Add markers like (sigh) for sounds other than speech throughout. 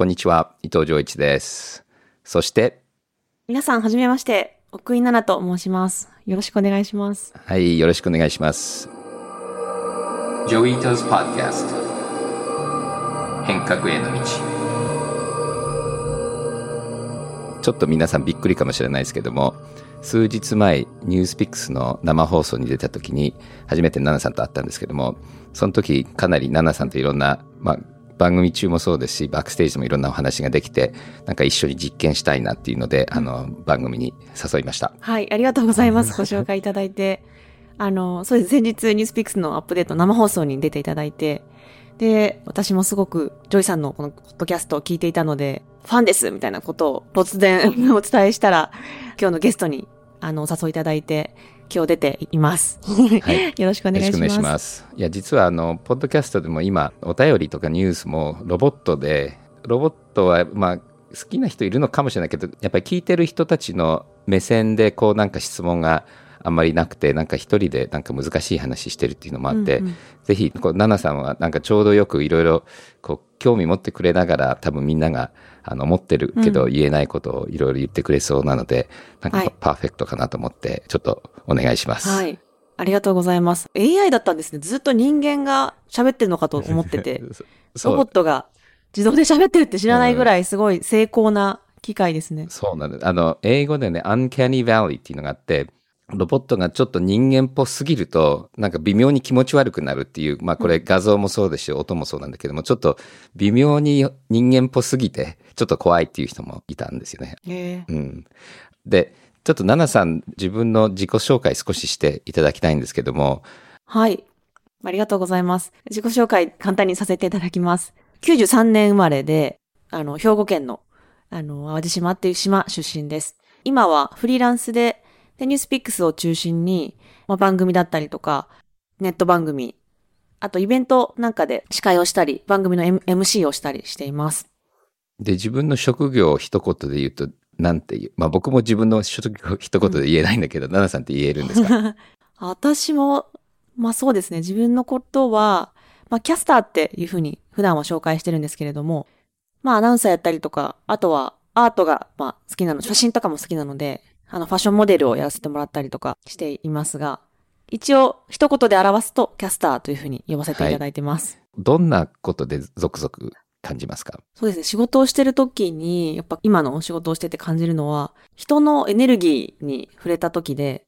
こんにちは、伊藤浄一です。そして、皆さん、はじめまして。奥井奈々と申します。よろしくお願いします。はい、よろしくお願いします。Joito's Podcast 変革への道ちょっと皆さんびっくりかもしれないですけども、数日前、ニュースピックスの生放送に出た時に、初めてナナさんと会ったんですけども、その時かなりナナさんといろんな、まあ、番組中もそうですし、バックステージでもいろんなお話ができて、なんか一緒に実験したいなっていうので、あの、番組に誘いました。はい、ありがとうございます。ご紹介いただいて。あの、そうです。先日、 NewsPicks のアップデート生放送に出ていただいて、で、私もすごく、ジョイさんのこのポッドキャストを聞いていたので、ファンですみたいなことを突然 (laughs) お伝えしたら、今日のゲストに、あの、お誘いいただいて、今日出ています。はい (laughs) よろしくお願いします。よろしくお願いします。いや、実はあの、ポッドキャストでも今、お便りとかニュースもロボットで、ロボットは、まあ、好きな人いるのかもしれないけど、やっぱり聞いてる人たちの目線で、こうなんか質問があんまりなくて、なんか一人でなんか難しい話してるっていうのもあって、うんうんぜひ、こう、ナナさんはなんかちょうどよくいろいろ、こう、興味持ってくれながら、多分みんなが、あの、持ってるけど言えないことをいろいろ言ってくれそうなので、なんかはいパーフェクトかなと思って、ちょっとお願いします。はい。ありがとうございます。AI だったんですね。ずっと人間が喋ってるのかと思ってて。(laughs) ロボットが自動で喋ってるって知らないぐらいすごい精巧な機械ですね。そうなんです。あの、英語でね、uncanny valley っていうのがあって、ロボットがちょっと人間っぽすぎると、なんか微妙に気持ち悪くなるっていう、まあこれ画像もそうですし、音もそうなんだけども、ちょっと微妙に人間っぽすぎて、ちょっと怖いっていう人もいたんですよね。へえうん。で、ちょっとナナさん、自分の自己紹介少ししていただきたいんですけども、はい。ありがとうございます。自己紹介簡単にさせていただきます。93年生まれで、あの、兵庫県の、あの、淡路島っていう島出身です。今はフリーランスで、で、ニュースピックスを中心に、まあ、番組だったりとか、ネット番組、あとイベントなんかで司会をしたり、番組の M- MC をしたりしています。で、自分の職業を一言で言うと、なんていう、まあ僕も自分の職業を一言で言えないんだけど、ナナさんって言えるんですか？(laughs) 私も、まあそうですね。自分のことは、まあキャスターっていうふうに普段は紹介してるんですけれども、まあアナウンサーやったりとか、あとはアートがまあ好きなの、写真とかも好きなので、あのファッションモデルをやらせてもらったりとかしていますが、一応一言で表すとキャスターというふうに呼ばせていただいてます。どんなことでゾクゾク感じますか？そうですね。仕事をしてる時に、やっぱ今の仕事をしてて感じるのは、人のエネルギーに触れた時で、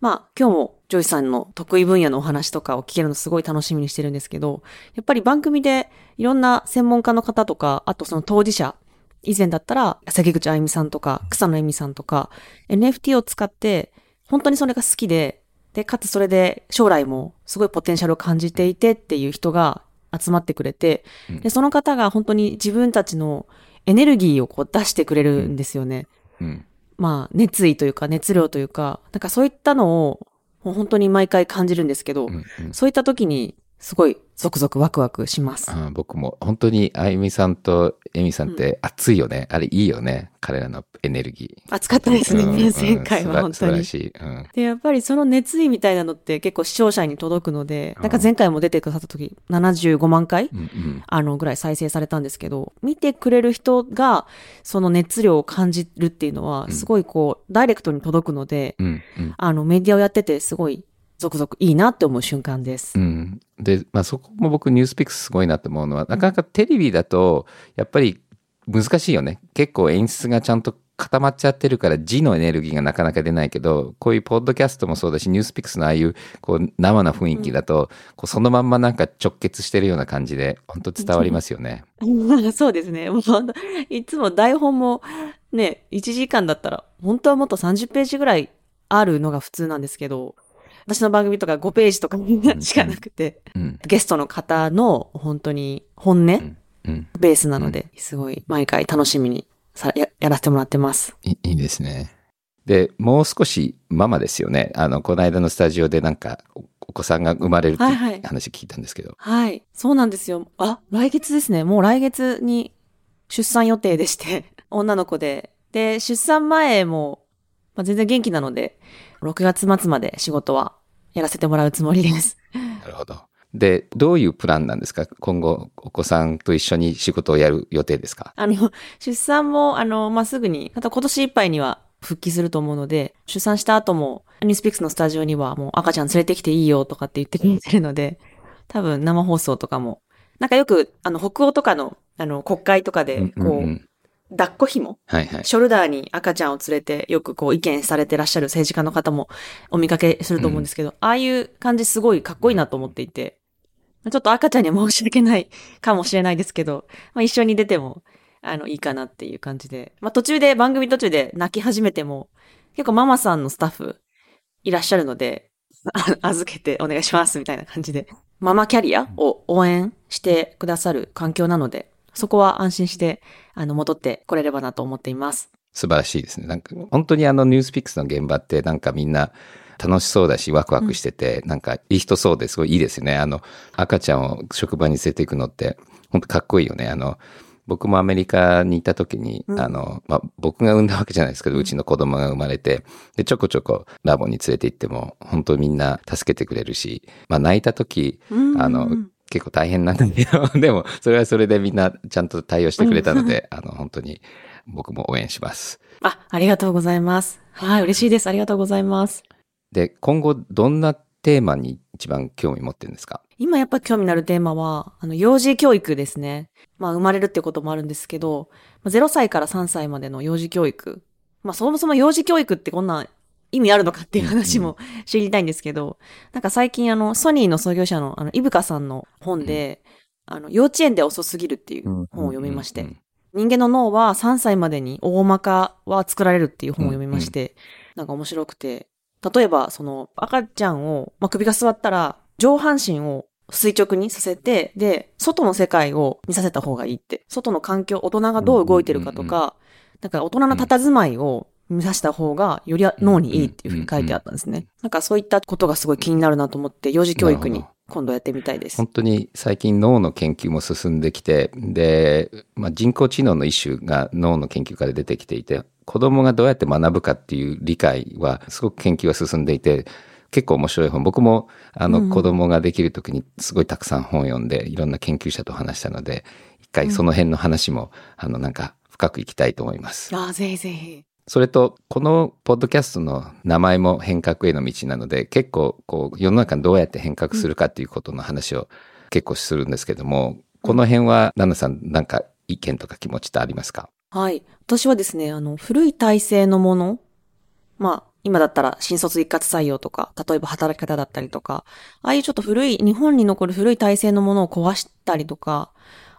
まあ今日もジョイさんの得意分野のお話とかを聞けるのすごい楽しみにしてるんですけど、やっぱり番組でいろんな専門家の方とか、あとその当事者、以前だったらせきぐちあいみさんとか草野絵美さんとか、NFT を使って本当にそれが好きで、で、かつそれで将来もすごいポテンシャルを感じていてっていう人が集まってくれて、うん。で、その方が本当に自分たちのエネルギーをこう出してくれるんですよね。うん。まあ、熱意というか熱量というか、なんかそういったのを本当に毎回感じるんですけど、うん。うん。そういった時にすごいゾクゾクワクワクします。あー僕も本当にあゆみさんとえみさんって熱いよね。あれいいよね。彼らのエネルギー。熱かったですね、うん前々回うんは本当に。うん。で、やっぱりその熱意みたいなのって結構視聴者に届くので、うんなんか前回も出てくださった時75万回うんうんあのぐらい再生されたんですけど、見てくれる人がその熱量を感じるっていうのは、うんすごいこう、ダイレクトに届くので、うんうんあのメディアをやっててすごいゾクゾクいいなって思う瞬間です。うん。で、まあそこも僕ニュースピックスすごいなと思うのは、なかなかテレビだと、やっぱり難しいよね。結構演出がちゃんと固まっちゃってるから字のエネルギーがなかなか出ないけど、こういうポッドキャストもそうだし、ニュースピックスのああいうこう生な雰囲気だと、こうそのまんまなんか直結してるような感じで、本当伝わりますよね。(laughs) そうですね。もういつも台本もね、1時間だったら、本当はもっと30ページぐらいあるのが普通なんですけど、私の番組とか5ページとかしかなくて、うん。ゲストの方の本当に本音、うん。うん。ベースなので、すごい毎回楽しみにさややらせてもらってます。いいいですね。で、もう少しママですよね。あの、この間のスタジオでなんか、おお子さんが生まれるってはいはい話聞いたんですけど。はい。そうなんですよ。あ、来月ですね。もう来月に出産予定でして、(laughs) 女の子で。で、出産前も、まあ、全然元気なので、6月末まで仕事はやらせてもらうつもりです。なるほど。で、どういうプランなんですか？今後、お子さんと一緒に仕事をやる予定ですか？あの、出産も、あの、まあ、すぐに、また今年いっぱいには復帰すると思うので、出産した後も、ニュースピックスのスタジオにはもう赤ちゃん連れてきていいよとかって言ってくれてるので、多分生放送とかも、なんかよく、あの、北欧とかの、あの、国会とかで、こう、うんうんうん抱っこ紐？はいはい。ショルダーに赤ちゃんを連れてよくこう意見されてらっしゃる政治家の方もお見かけすると思うんですけど、ああいう感じすごいかっこいいなと思っていて、ちょっと赤ちゃんには申し訳ないかもしれないですけど、まあ、一緒に出ても、あの、いいかなっていう感じで。まあ、途中で、番組途中で泣き始めても、結構ママさんのスタッフいらっしゃるので、(laughs) あ預けてお願いしますみたいな感じで、ママキャリアを応援してくださる環境なので、そこは安心して、あの、戻ってこれればなと思っています。素晴らしいですね。なんか、本当にあの、ニュースピックスの現場って、なんかみんな、楽しそうだし、ワクワクしてて、なんか、いい人そうですごいいいですよね。あの、赤ちゃんを職場に連れて行くのって、本当かっこいいよね。あの、僕もアメリカにいた時に、うんあの、まあ、僕が産んだわけじゃないですけど、うちの子供が生まれて、で、ちょこちょこラボに連れて行っても、本当みんな助けてくれるし、まあ、泣いた時、あの、結構大変なんだけど、(laughs) でも、それはそれでみんなちゃんと対応してくれたので、(laughs) あの、本当に僕も応援します。あ、ありがとうございます。はい、嬉しいです。ありがとうございます。で、今後どんなテーマに一番興味持ってるんですか？今やっぱ興味のあるテーマは、あの、幼児教育ですね。まあ、生まれるってこともあるんですけど、まあ0歳から3歳までの幼児教育。まあ、そもそも幼児教育ってこんな意味あるのかっていう話も知りたいんですけど、なんか最近あの、ソニーの創業者のあの、イブカさんの本で、あの、幼稚園で遅すぎるっていう本を読みまして、人間の脳は3歳までに大まかは作られるっていう本を読みまして、なんか面白くて、例えばその赤ちゃんを、まあ、首が座ったら上半身を垂直にさせて、で、外の世界を見させた方がいいって。外の環境、大人がどう動いてるかとか、なんか大人の佇まいを見させた方がより脳にいいっていうふうに書いてあったんですね。なんかそういったことがすごい気になるなと思って、幼児教育に今度やってみたいです本。当に最近脳の研究も進んできて、で、まあ、人工知能の一種が脳の研究から出てきていて、子供がどうやって学ぶかっていう理解はすごく研究が進んでいて、結構面白い本。僕もあの子供ができる時にすごいたくさん本を読んで、いろんな研究者と話したので、一回その辺の話も、あのなんか深くいきたいと思います。ああ、ぜひぜひ。それと、このポッドキャストの名前も変革への道なので、結構、こう、世の中にどうやって変革するかっていうことの話を結構するんですけども、この辺は、ナナさん、なんか意見とか気持ちってありますか？はい。私はですね、あの、古い体制のもの、まあ、今だったら新卒一括採用とか、例えば働き方だったりとか、ああいうちょっと古い、日本に残る古い体制のものを壊したりとか、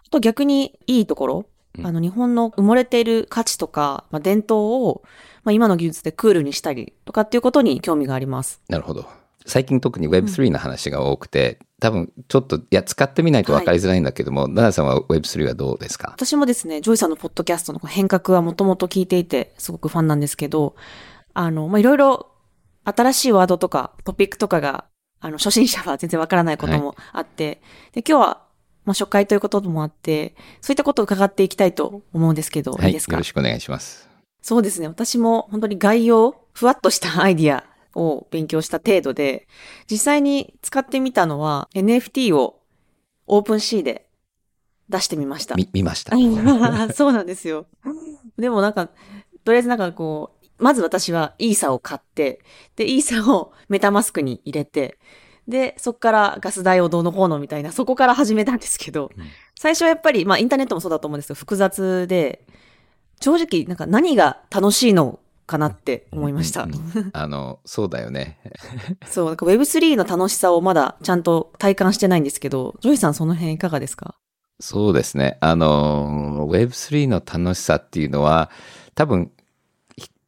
あと逆にいいところ、うんあの、日本の埋もれている価値とか、まあ、伝統を、まあ、今の技術でクールにしたりとかっていうことに興味があります。なるほど。最近特に Web3 の話が多くて、多分ちょっと、いや、使ってみないと分かりづらいんだけども、ナナさんは Web3 はどうですか？私もですね、ジョイさんのポッドキャストの変革はもともと聞いていて、すごくファンなんですけど、あの、まあ、いろいろ新しいワードとかトピックとかが、あの、初心者は全然わからないこともあって、で、今日は、まあ、初回ということもあって、そういったことを伺っていきたいと思うんですけど、、はいい、いですか？よろしくお願いします。そうですね。私も本当に概要、ふわっとした (laughs) アイディアを勉強した程度で、実際に使ってみたのは NFT をオープン C で出してみました。み、見ました。(laughs) そうなんですよ。でもなんか、とりあえずなんかこう、まず私はイーサを買って、で、イーサをメタマスクに入れて、で、そこからガス代をどうのこうのみたいな、そこから始めたんですけど、うん最初はやっぱり、まあインターネットもそうだと思うんですけど、複雑で、正直なんか何が楽しいのかなって思いました。うんうん (laughs) あの、そうだよね。そう、なんか Web3 の楽しさをまだちゃんと体感してないんですけど、ジョイさんその辺いかがですか？そうですね。あの、Web3 の楽しさっていうのは、多分、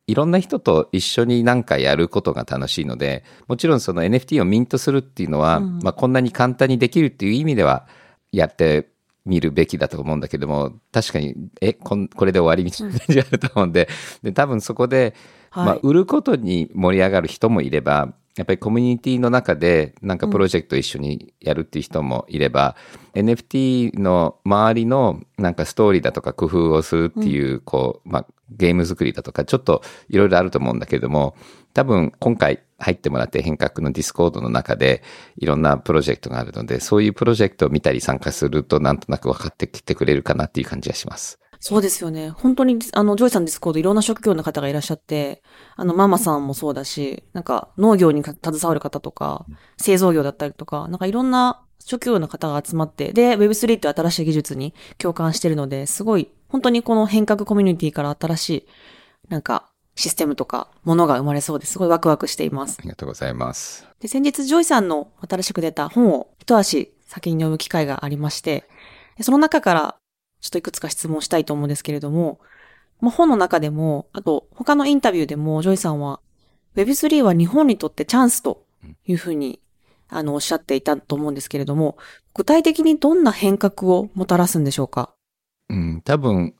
いいろんな人と一緒になんかやることが楽しいので、もちろんその NFT をミントするっていうのは、うんまあこんなに簡単にできるっていう意味では、やってみるべきだと思うんだけども、確かに、え、こんこれで終わりみたいな感じがあると思うんで、で、多分そこで、はい。まあ、売ることに盛り上がる人もいれば、やっぱりコミュニティの中でなんかプロジェクト一緒にやるっていう人もいれば、NFT の周りのなんかストーリーだとか工夫をするっていう、こう、まあ、ゲーム作りだとか、ちょっといろいろあると思うんだけれども、多分今回入ってもらって変革のディスコードの中でいろんなプロジェクトがあるので、そういうプロジェクトを見たり参加するとなんとなく分かってきてくれるかなっていう感じがします。そうですよね。本当に、あの、ジョイさんディスコードいろんな職業の方がいらっしゃって、あの、ママさんもそうだし、なんか農業に携わる方とか、製造業だったりとか、なんかいろんな職業の方が集まって、で、Web3 って新しい技術に共感してるので、すごい、本当にこの変革コミュニティから新しい、なんか、システムとか、ものが生まれそうですごいワクワクしています。ありがとうございます。で、先日、ジョイさんの新しく出た本を一足先に読む機会がありまして、でその中から、ちょっといくつか質問したいと思うんですけれども、まあ、本の中でも、あと、他のインタビューでも、ジョイさんは、Web3 は日本にとってチャンスというふうに、あの、おっしゃっていたと思うんですけれども、具体的にどんな変革をもたらすんでしょうか？うん、多分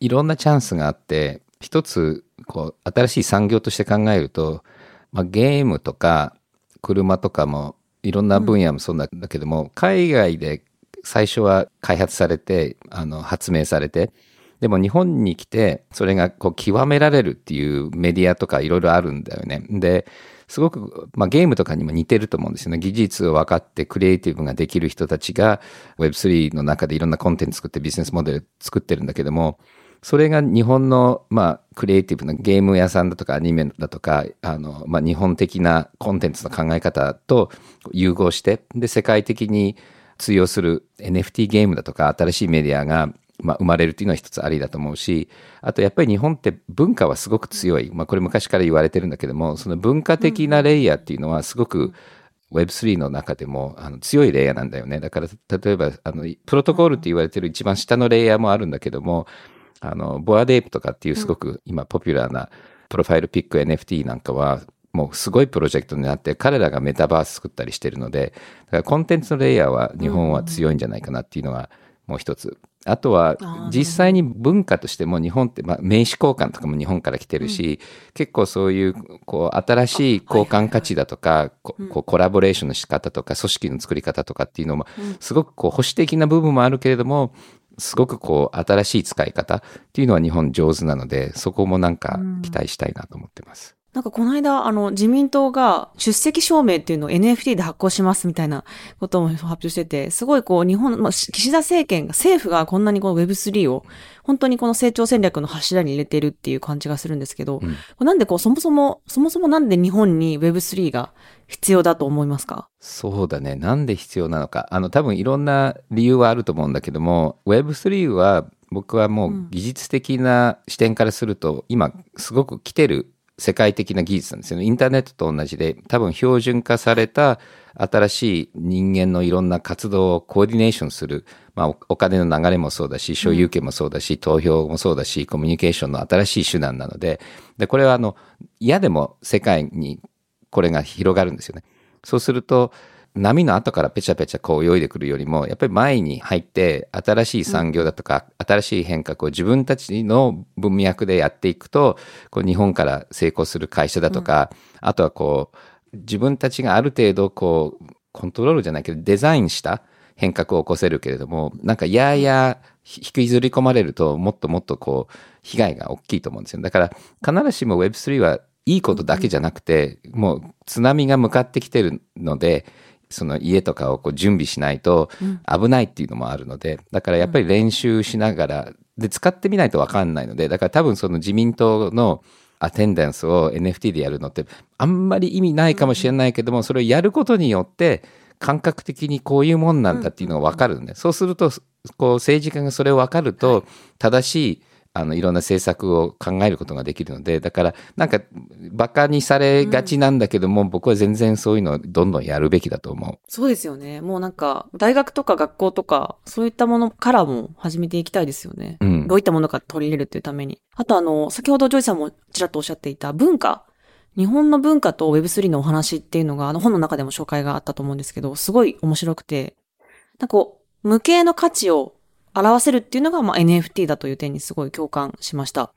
いろんなチャンスがあって一つこう新しい産業として考えると、まあ、ゲームとか車とかもいろんな分野もそうなんだけども、海外で最初は開発されてあの発明されてでも日本に来てそれがこう極められるっていうメディアとかいろいろあるんだよね。ですごく、まあ、ゲームとかにも似てると思うんですよね。技術を分かってクリエイティブができる人たちが Web3 の中でいろんなコンテンツ作ってビジネスモデル作ってるんだけども、それが日本の、まあ、クリエイティブなゲーム屋さんだとかアニメだとか、あの、まあ、日本的なコンテンツの考え方と融合して、で、世界的に通用する NFT ゲームだとか新しいメディアがまあ、生まれるっていうのは一つありだと思うし、あとやっぱり日本って文化はすごく強い。まあ、これ昔から言われてるんだけども、その文化的なレイヤーっていうのはすごく Web3 の中でもあの強いレイヤーなんだよね。だから例えばあのプロトコールって言われてる一番下のレイヤーもあるんだけども、あのボアデープとかっていうすごく今ポピュラーなプロファイルピック NFT なんかはもうすごいプロジェクトになって彼らがメタバース作ったりしてるので、だからコンテンツのレイヤーは日本は強いんじゃないかなっていうのはもう一つ。あとは実際に文化としても日本って、まあ、名刺交換とかも日本から来てるし、結構そういうこう新しい交換価値だとか、こうコラボレーションの仕方とか組織の作り方とかっていうのもすごくこう保守的な部分もあるけれどもすごくこう新しい使い方っていうのは日本上手なのでそこもなんか期待したいなと思ってます。なんかこの間、あの、自民党が出席証明っていうのを NFT で発行しますみたいなことも発表してて、すごいこう日本、まあ、岸田政権が、政府がこんなにこの Web3 を本当にこの成長戦略の柱に入れてるっていう感じがするんですけど、うん、なんでこうそもそも、そもそもなんで日本に Web3 が必要だと思いますか？そうだね。なんで必要なのか。あの多分いろんな理由はあると思うんだけども、Web3 は僕はもう技術的な視点からすると、今すごく来てる世界的な技術なんですよね。インターネットと同じで、多分標準化された新しい人間のいろんな活動をコーディネーションする、まあ、お金の流れもそうだし、所有権もそうだし、投票もそうだし、コミュニケーションの新しい手段なので、で、これはあの、嫌でも世界にこれが広がるんですよね。そうすると、波の後からペチャペチャこう泳いでくるよりも、やっぱり前に入って新しい産業だとか、新しい変革を自分たちの文脈でやっていくと、こう日本から成功する会社だとか、あとはこう、自分たちがある程度こう、コントロールじゃないけど、デザインした変革を起こせるけれども、なんかやや引きずり込まれると、もっともっとこう、被害が大きいと思うんですよ。だから、必ずしも Web3 はいいことだけじゃなくて、もう津波が向かってきてるので、その家とかをこう準備しないと危ないっていうのもあるので、だからやっぱり練習しながら、で、使ってみないとわかんないので、だから多分その自民党のattendance を NFT でやるのってあんまり意味ないかもしれないけども、それをやることによって感覚的にこういうもんなんだっていうのがわかるんで、そうすると、こう政治家がそれをわかると、正しいあのいろんな政策を考えることができるのでだからなんかバカにされがちなんだけども、うん、僕は全然そういうのをどんどんやるべきだと思う。そうですよね。もうなんか大学とか学校とかそういったものからも始めていきたいですよね、うん、どういったものか取り入れるっていうために。あとあの先ほどジョイさんもちらっとおっしゃっていた文化。日本の文化と Web3 のお話っていうのがあの本の中でも紹介があったと思うんですけどすごい面白くて。なんかこう無形の価値を表せるっていうのが、まあ、NFT だという点にすごい共感しました。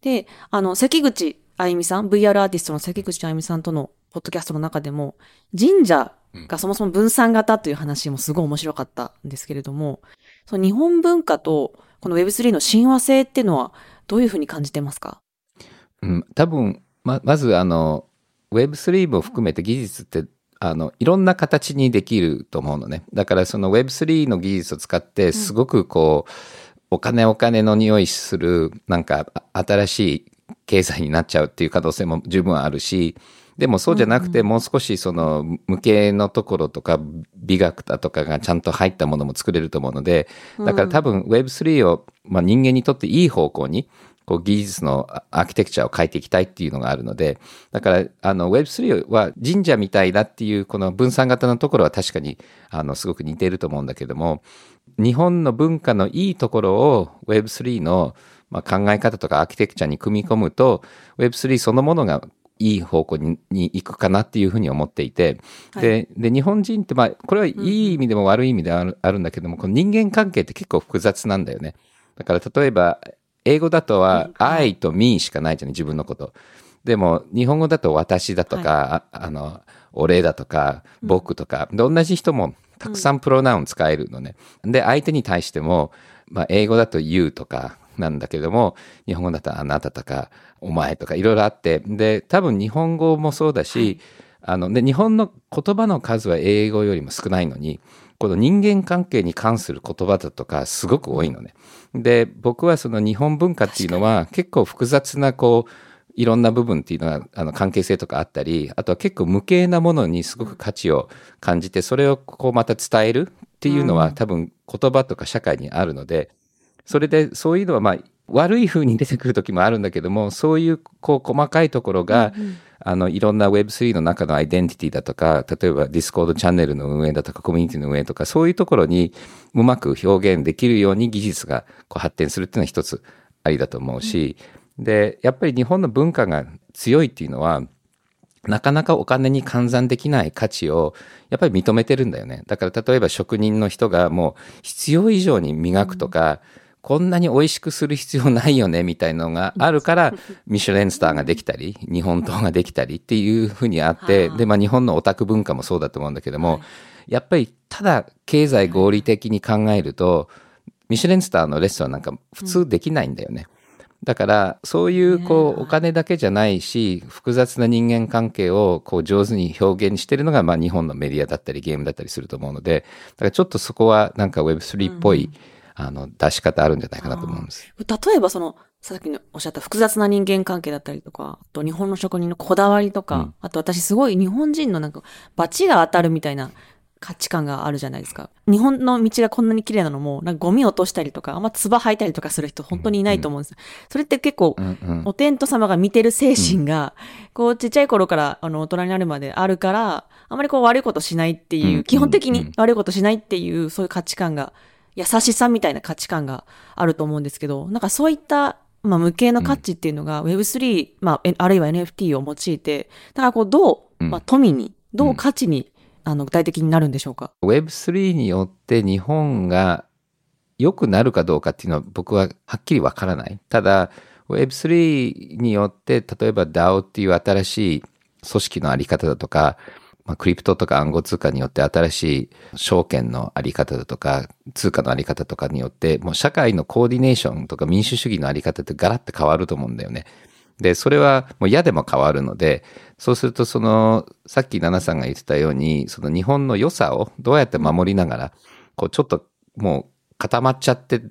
で、あの、関口あゆみさん、VR アーティストの関口あゆみさんとのポッドキャストの中でも、神社がそもそも分散型という話もすごい面白かったんですけれども、その日本文化とこの Web3 の親和性っていうのはどういうふうに感じてますか？うん、多分ままずあの Web3 も含めて技術ってあのいろんな形にできると思うのね。だからその Web3 の技術を使ってすごくこう、お金お金の匂いするなんかあ新しい経済になっちゃうっていう可能性も十分あるしでもそうじゃなくて、もう少しその無形のところとか美学だとかがちゃんと入ったものも作れると思うのでだから多分 Web3 を、まあ、人間にとっていい方向にこう技術のアーキテクチャを変えていきたいっていうのがあるので、だからあの Web3 は神社みたいだっていうこの分散型のところは確かにあのすごく似ていると思うんだけども、日本の文化のいいところを Web3 のまあ考え方とかアーキテクチャに組み込むと Web3 そのものがいい方向にに行くかなっていうふうに思っていて、でで日本人ってまあこれはいい意味でも悪い意味である,、あるんだけどもこの人間関係って結構複雑なんだよね。だから例えば英語だとは I と me しかないじゃない自分のこと。でも日本語だと私だとか、ああの俺だとか僕とか、で同じ人もたくさんプロナウン使えるのね。で相手に対しても、まあ、英語だと you とかなんだけども日本語だとあなたとかお前とかいろいろあってで多分日本語もそうだし、あので日本の言葉の数は英語よりも少ないのにこの人間関係に関する言葉だとかすごく多いのね。で僕はその日本文化っていうのは結構複雑なこういろんな部分っていうのはあの関係性とかあったりあとは結構無形なものにすごく価値を感じてそれをこうまた伝えるっていうのは多分言葉とか社会にあるのでそれでそういうのはまあ悪い風に出てくる時もあるんだけどもそういうこう細かいところが、あのいろんな Web3 の中のアイデンティティだとか例えば Discord チャンネルの運営だとかコミュニティの運営とかそういうところにうまく表現できるように技術がこう発展するっていうのは一つありだと思うし、でやっぱり日本の文化が強いっていうのはなかなかお金に換算できない価値をやっぱり認めてるんだよね。だから例えば職人の人がもう必要以上に磨くとか、こんなに美味しくする必要ないよねみたいのがあるから、(laughs) ミシュレンスターができたり、日本刀ができたりっていうふうにあって、で、まあ日本のオタク文化もそうだと思うんだけども、やっぱりただ経済合理的に考えると、ミシュレンスターのレストランなんか普通できないんだよね。だからそういうこうお金だけじゃないし複雑な人間関係をこう上手に表現してるのがまあ日本のメディアだったりゲームだったりすると思うのでだからちょっとそこはなんか Web3 っぽい、あの出し方あるんじゃないかなと思うんです。例えばその、さっきのおっしゃった複雑な人間関係だったりとか、あと日本の職人のこだわりとか、うんあと私すごい日本人のなんか、罰が当たるみたいな価値観があるじゃないですか。日本の道がこんなに綺麗なのも、なんかゴミ落としたりとか、あんま唾吐いたりとかする人本当にいないと思うんですよ。それって結構、うんうんお天道様が見てる精神が、こうちっちゃい頃からあの大人になるまであるから、あまりこう悪いことしないっていう、うん基本的うんに悪いことしないっていう、そういう価値観が、優しさみたいな価値観があると思うんですけど、なんかそういった、まあ、無形の価値っていうのが Web3、まあ、えあるいは NFT を用いて、だからこうどう、うんまあ、富に、どう価値に、あの具体的になるんでしょうか？Web3 によって日本が良くなるかどうかっていうのは僕ははっきりわからない。ただ Web3 によって例えば DAO っていう新しい組織のあり方だとか、まあ、クリプトとか暗号通貨によって新しい証券のあり方だとか通貨のあり方とかによってもう社会のコーディネーションとか民主主義のあり方ってガラッと変わると思うんだよね。で、それはもう嫌でも変わるので、そうするとその、さっき奈々さんが言ってたように、その日本の良さをどうやって守りながら、こうちょっともう固まっちゃって、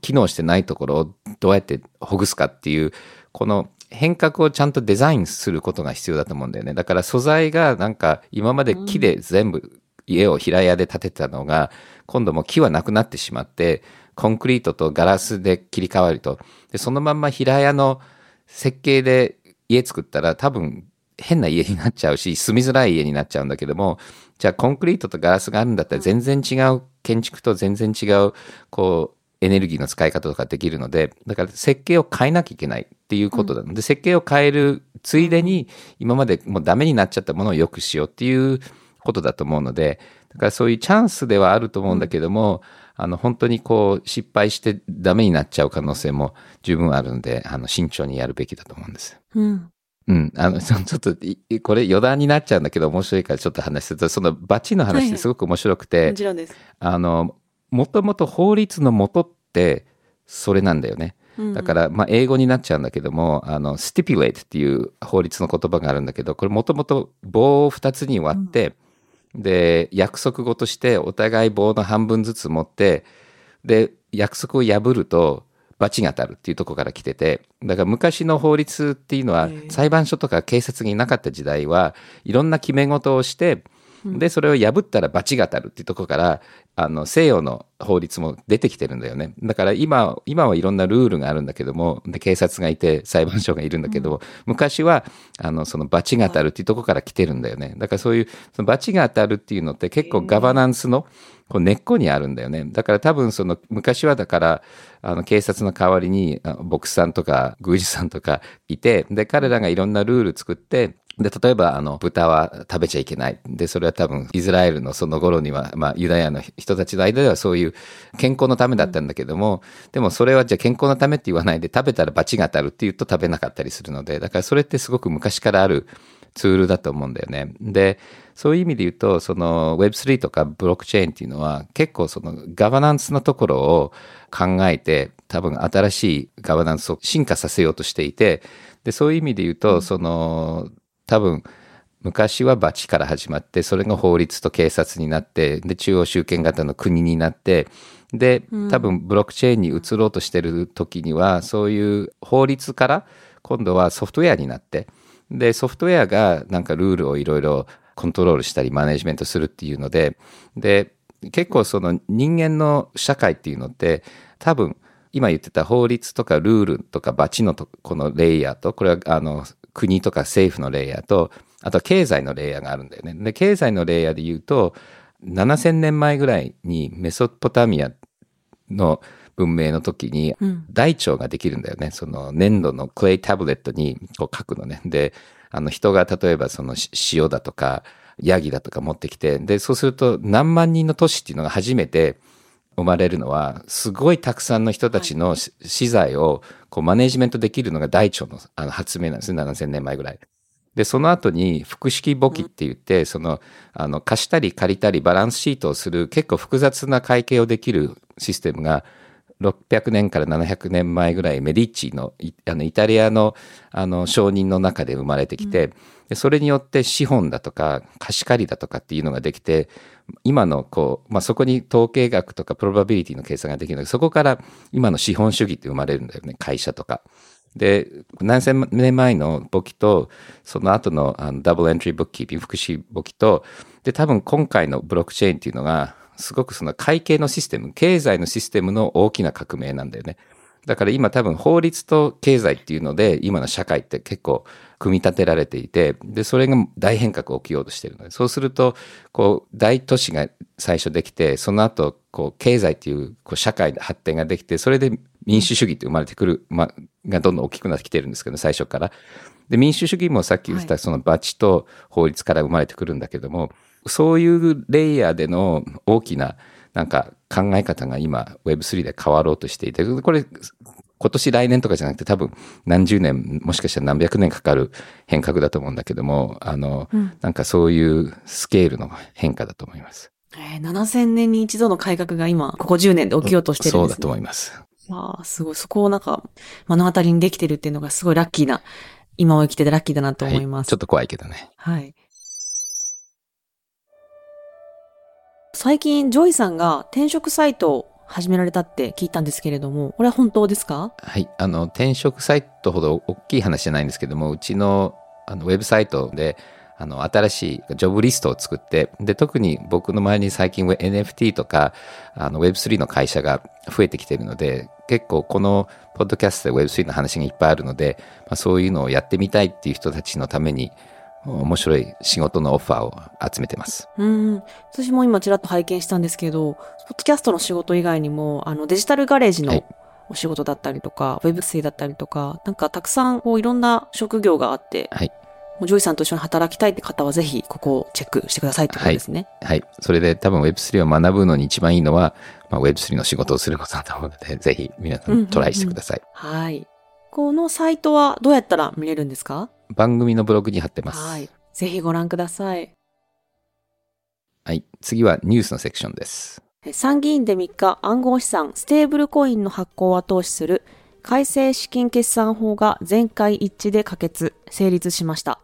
機能してないところをどうやってほぐすかっていう、この変革をちゃんとデザインすることが必要だと思うんだよね。だから素材がなんか今まで木で全部家を平屋で建てたのが、今度もう木はなくなってしまって、コンクリートとガラスで切り替わると。で、そのまんま平屋の設計で家作ったら多分変な家になっちゃうし、住みづらい家になっちゃうんだけども、じゃあコンクリートとガラスがあるんだったら全然違う建築と全然違う、こう、エネルギーの使い方とかできるので、だから設計を変えなきゃいけないっていうことなので、設計を変えるついでに、今までもうダメになっちゃったものを良くしようっていうことだと思うので、だからそういうチャンスではあると思うんだけども、あの、本当にこう、失敗してダメになっちゃう可能性も十分あるので、あの、慎重にやるべきだと思うんです。うん。うん。あの、ちょっと、いこれ余談になっちゃうんだけど面白いからちょっと話すると、そのバチのはいはい話ってすごく面白くて、もちろんです。あの、もともと法律の元ってそれなんだよね。だから、まあ、英語になっちゃうんだけども、あの、stipulate っていう法律の言葉があるんだけど、これもともと棒を2つに割って、で、約束事してお互い棒の半分ずつ持って、で、約束を破ると、罰が当たるっていうところから来てて、だから昔の法律っていうのは裁判所とか警察になかった時代はいろんな決め事をして、で、それを破ったら罰が当たるっていうところから、あの、西洋の法律も出てきてるんだよね。だから今、今はいろんなルールがあるんだけども、で、警察がいて裁判所がいるんだけども、昔は、あの、その罰が当たるっていうところから来てるんだよね。だからそういう、その罰が当たるっていうのって結構ガバナンスの、こう根っこにあるんだよね。だから多分その昔はだからあの警察の代わりにあ牧師さんとか宮司さんとかいてで彼らがいろんなルール作ってで例えばあの豚は食べちゃいけないでそれは多分イスラエルのその頃には、まあ、ユダヤの人たちの間ではそういう健康のためだったんだけども、でもそれはじゃあ健康のためって言わないで食べたら罰が当たるって言うと食べなかったりするのでだからそれってすごく昔からあるツールだと思うんだよね。で、そういう意味で言うと、その Web3 とかブロックチェーンっていうのは結構そのガバナンスのところを考えて、多分新しいガバナンスを進化させようとしていて、で、そういう意味で言うと、その、多分、昔は罰から始まって、それが法律と警察になって、で、中央集権型の国になって、で、多分ブロックチェーンに移ろうとしてる時には、そういう法律から今度はソフトウェアになって、で、ソフトウェアがなんかルールをいろいろコントロールしたりマネジメントするっていうので、で、結構その人間の社会っていうのって多分今言ってた法律とかルールとか罰のとこのレイヤーと、これはあの国とか政府のレイヤーと、あとは経済のレイヤーがあるんだよね。で、経済のレイヤーで言うと、7000年前ぐらいにメソポタミアの文明の時に大腸ができるんだよね。その粘土のクレイタブレットにこう書くのね。で、あの人が例えばそのし塩だとかヤギだとか持ってきて、で、そうすると何万人の都市っていうのが初めて生まれるのは、すごいたくさんの人たちのし資材をこうマネジメントできるのが大腸のあの発明なんですね。7000年前ぐらい。で、その後に複式簿記って言って、その、あの、貸したり借りたりバランスシートをする結構複雑な会計をできるシステムが、600年から700年前ぐらいメディッチのいあのイタリアのあの商人の中で生まれてきて、でそれによって資本だとか貸し借りだとかっていうのができて今のこう、まあ、そこに統計学とかプロバビリティの計算ができるのでそこから今の資本主義って生まれるんだよね会社とか。で何千年前の簿記とその後のあのダブルエントリーブッキーピング複式簿記とで多分今回のブロックチェーンっていうのがすごくその会計のシステム経済のシステムの大きな革命なんだよね。だから今多分法律と経済っていうので今の社会って結構組み立てられていてでそれが大変革を起きようとしているのでそうするとこう大都市が最初できてその後こう経済っていうこう社会の発展ができてそれで民主主義って生まれてくる、ま、がどんどん大きくなってきてるんですけど最初から。で民主主義もさっき言ったそのバチと法律から生まれてくるんだけども、そういうレイヤーでの大きななんか考え方が今 Web3 で変わろうとしていて、これ今年来年とかじゃなくて多分何十年もしかしたら何百年かかる変革だと思うんだけども、あの、なんかそういうスケールの変化だと思います。えー7000年に一度の改革が今、ここ10年で起きようとしてるんそうだですね。と思います。わあ、すごい。そこをなんか、目の当たりにできてるっていうのがすごいラッキーな、今を生きててラッキーだなと思います。はい、ちょっと怖いけどね。はい。最近、ジョイさんが転職サイトを始められたって聞いたんですけれども、これは本当ですか？はい。あの、転職サイトほど大きい話じゃないんですけども、うちのあのウェブサイトで、あの、新しい job list を作って、で、特に僕の周りに最近 NFT とか、あの、Web3 の会社が増えてきているので、結構このポッドキャストで Web3 の話がいっぱいあるので、まあ、そういうのをやってみたいっていう人たちのために、面白い仕事のオファーを集めてます。うん。私も今ちらっと拝見したんですけど、ポッドキャストの仕事以外にも、あの、デジタルガレージのはいお仕事だったりとか、ウェブ生だったりとか、なんかたくさんこういろんな職業があって、はい。もうジョイさんと一緒に働きたいって方はぜひここをチェックしてくださいってことですね。はい。それで多分 Web3 を学ぶのに一番いいのは、まあ、Web3 の仕事をすることだと思うので、ぜひ皆さうんうんうんんトライしてください。はい。このサイトはどうやったら見れるんですか？番組のブログに貼ってます。はい。ぜひご覧ください。はい。次はニュースのセクションです。参議院で3日、暗号資産、ステーブルコインの発行を後押しする改正資金決算法が全会一致で可決、成立しました。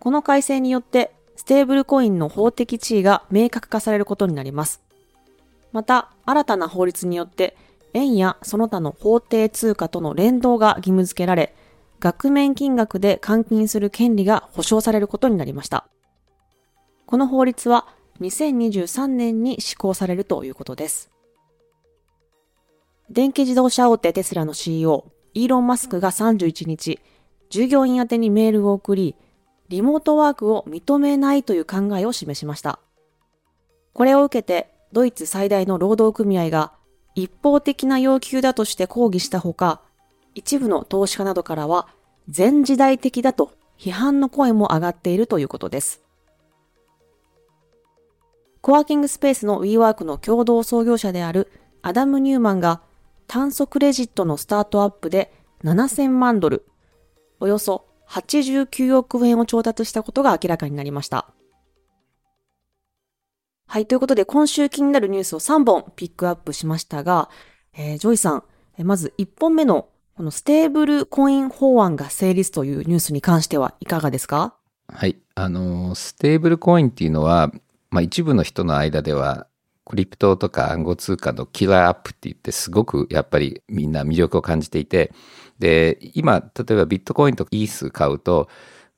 この改正によって、ステーブルコインの法的地位が明確化されることになります。また、新たな法律によって、円やその他の法定通貨との連動が義務付けられ、額面金額で換金する権利が保障されることになりました。この法律は2023年に施行されるということです。電気自動車大手テスラの CEO、イーロン・マスクが31日、従業員宛てにメールを送り、リモートワークを認めないという考えを示しました。これを受けて、ドイツ最大の労働組合が一方的な要求だとして抗議したほか、一部の投資家などからは、全時代的だと批判の声も上がっているということです。コワーキングスペースの WeWork の共同創業者であるアダム・ニューマンが炭素クレジットのスタートアップで7000万ドル、およそ89億円を調達したことが明らかになりました。はい、ということで今週気になるニュースを3本ピックアップしましたが、えージョイさん、えーまず1本目のこのステーブルコイン法案が成立というニュースに関してはいかがですか？はい。あの、ステーブルコインっていうのは、まあ一部の人の間では、クリプトとか暗号通貨のキラーアップって言ってすごくやっぱりみんな魅力を感じていて、で、今、例えばビットコインとイース買うと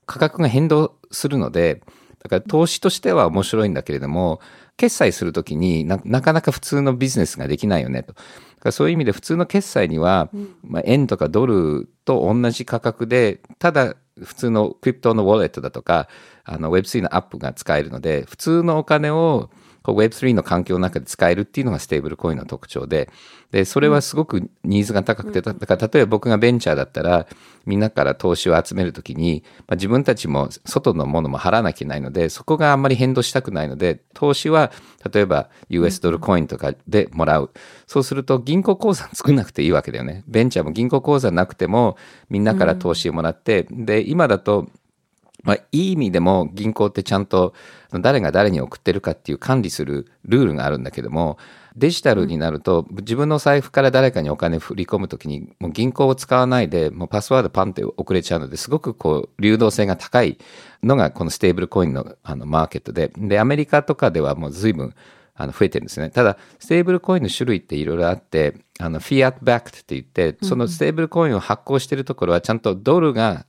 価格が変動するので、だから投資としては面白いんだけれども、決済するときにななかなか普通のビジネスができないよねと。だからそういう意味で普通の決済には、まあ、円とかドルと同じ価格で、ただ普通のクリプトのウォレットだとか、あの Web3 のアップが使えるので、普通のお金を Web3 の環境の中で使えるっていうのがステーブルコインの特徴で、で、それはすごくニーズが高くて、だから例えば僕がベンチャーだったら、みんなから投資を集めるときに、まあ、自分たちも外のものも払わなきゃいけないので、そこがあんまり変動したくないので、投資は例えば US ドルコインとかでもらう。そうすると銀行口座作んなくていいわけだよね。ベンチャーも銀行口座なくても、みんなから投資をもらって、で、今だと、まあ、いい意味でも銀行ってちゃんと誰が誰に送ってるかっていう管理するルールがあるんだけどもデジタルになると自分の財布から誰かにお金振り込むときにもう銀行を使わないでもうパスワードパンって送れちゃうのですごくこう流動性が高いのがこのステーブルコインのあのマーケットででアメリカとかではもう随分あの増えてるんですね。ただ、ステーブルコインの種類っていろいろあって、あの、 fiat back って言って、そのステーブルコインを発行してるところはちゃんとドルが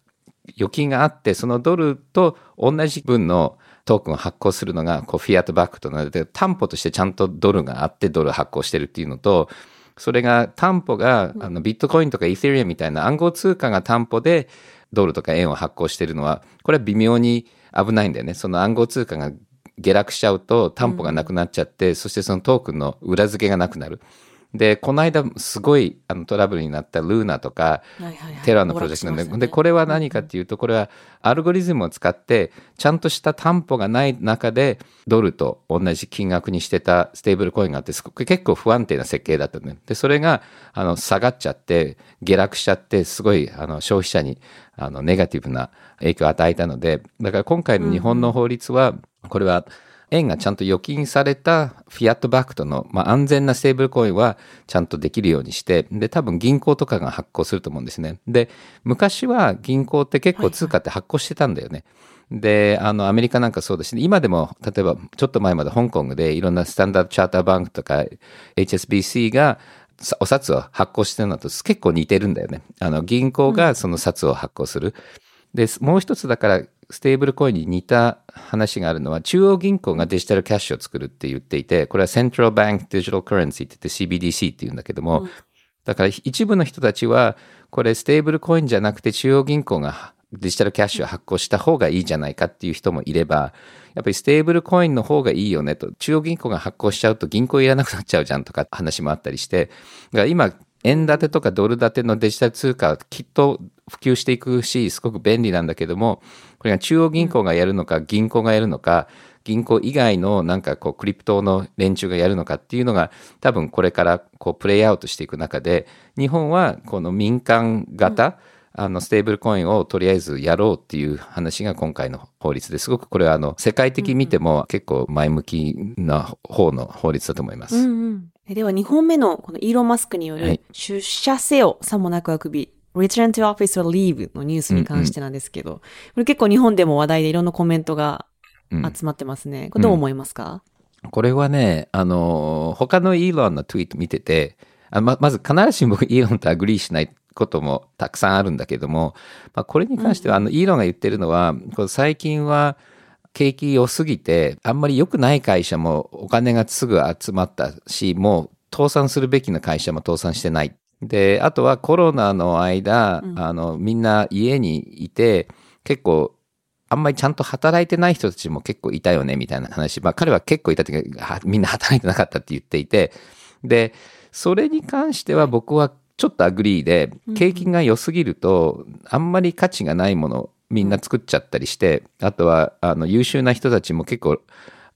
預金があって、そのドルと同じ分のトークンを発行するのが、こう、フィアットバックとなって、担保としてちゃんとドルがあって、ドル発行してるっていうのと、それが担保が、あの、ビットコインとかイーセリアムみたいな暗号通貨が担保で、ドルとか円を発行してるのは、これは微妙に危ないんだよね。その暗号通貨が下落しちゃうと担保がなくなっちゃって、そしてそのトークンの裏付けがなくなる。で、この間すごいあのトラブルになったルーナとか、はいはいはい。テラのプロジェクトなんで、で、これは何かっていうと、これはアルゴリズムを使って、ちゃんとした担保がない中で、ドルと同じ金額にしてたステーブルコインがあって、すごく結構不安定な設計だったのね。で、それが、あの、下がっちゃって、下落しちゃって、すごい、あの、消費者に、あの、ネガティブな影響を与えたので、だから今回の日本の法律は、これは、円がちゃんと預金されたフィアットバックとの、まあ、安全なステーブルコインはちゃんとできるようにして、で、多分銀行とかが発行すると思うんですね。で、昔は銀行って結構通貨って発行してたんだよね。で、あの、アメリカなんかそうだし、今でも、例えば、ちょっと前まで香港でいろんなスタンダードチャーターバンクとか HSBC がさお札を発行してるのと結構似てるんだよね。あの、銀行がその札を発行する。で、もう一つだから、ステーブルコインに似た話があるのは、中央銀行がデジタルキャッシュを作るって言っていて、これは Central Bank Digital Currency って言って CBDC って言うんだけども、だから一部の人たちは、これステーブルコインじゃなくて中央銀行がデジタルキャッシュを発行した方がいいじゃないかっていう人もいれば、やっぱりステーブルコインの方がいいよねと、中央銀行が発行しちゃうと銀行いらなくなっちゃうじゃんとか話もあったりして、だから今、円建てとかドル建てのデジタル通貨はきっと普及していくし、すごく便利なんだけども、これが中央銀行がやるのか銀行がやるのか、銀行以外のなんかこうクリプトの連中がやるのかっていうのが多分これからこうプレイアウトしていく中で日本はこの民間型、あのステーブルコインをとりあえずやろうっていう話が今回の法律ですごくこれはあの世界的に見ても結構前向きな方の法律だと思います。うんうん。えでは2本目のこのイーロン・マスクによるはい。出社せよ、さもなくあくび、return to office or leave のニュースに関してなんですけど、これ結構日本でも話題でいろんなコメントがうん集まってますね。これどう思いますか、これはね、あの、他のイーロンのツイート見てて、あままず必ずしも僕イーロンと agree しないこともたくさんあるんだけども、まあ、これに関しては、あの、イーロンが言ってるのは、こう最近は景気良すぎて、あんまり良くない会社もお金がすぐ集まったし、もう倒産するべきな会社も倒産してない。で、あとはコロナの間、あの、みんな家にいて、結構あんまりちゃんと働いてない人たちも結構いたよね、みたいな話。まあ彼は結構いたってみんな働いてなかったって言っていて、で、それに関しては僕はちょっと agree で、景気が良すぎると、あんまり価値がないものみんな作っちゃったりして、あとはあの優秀な人たちも結構、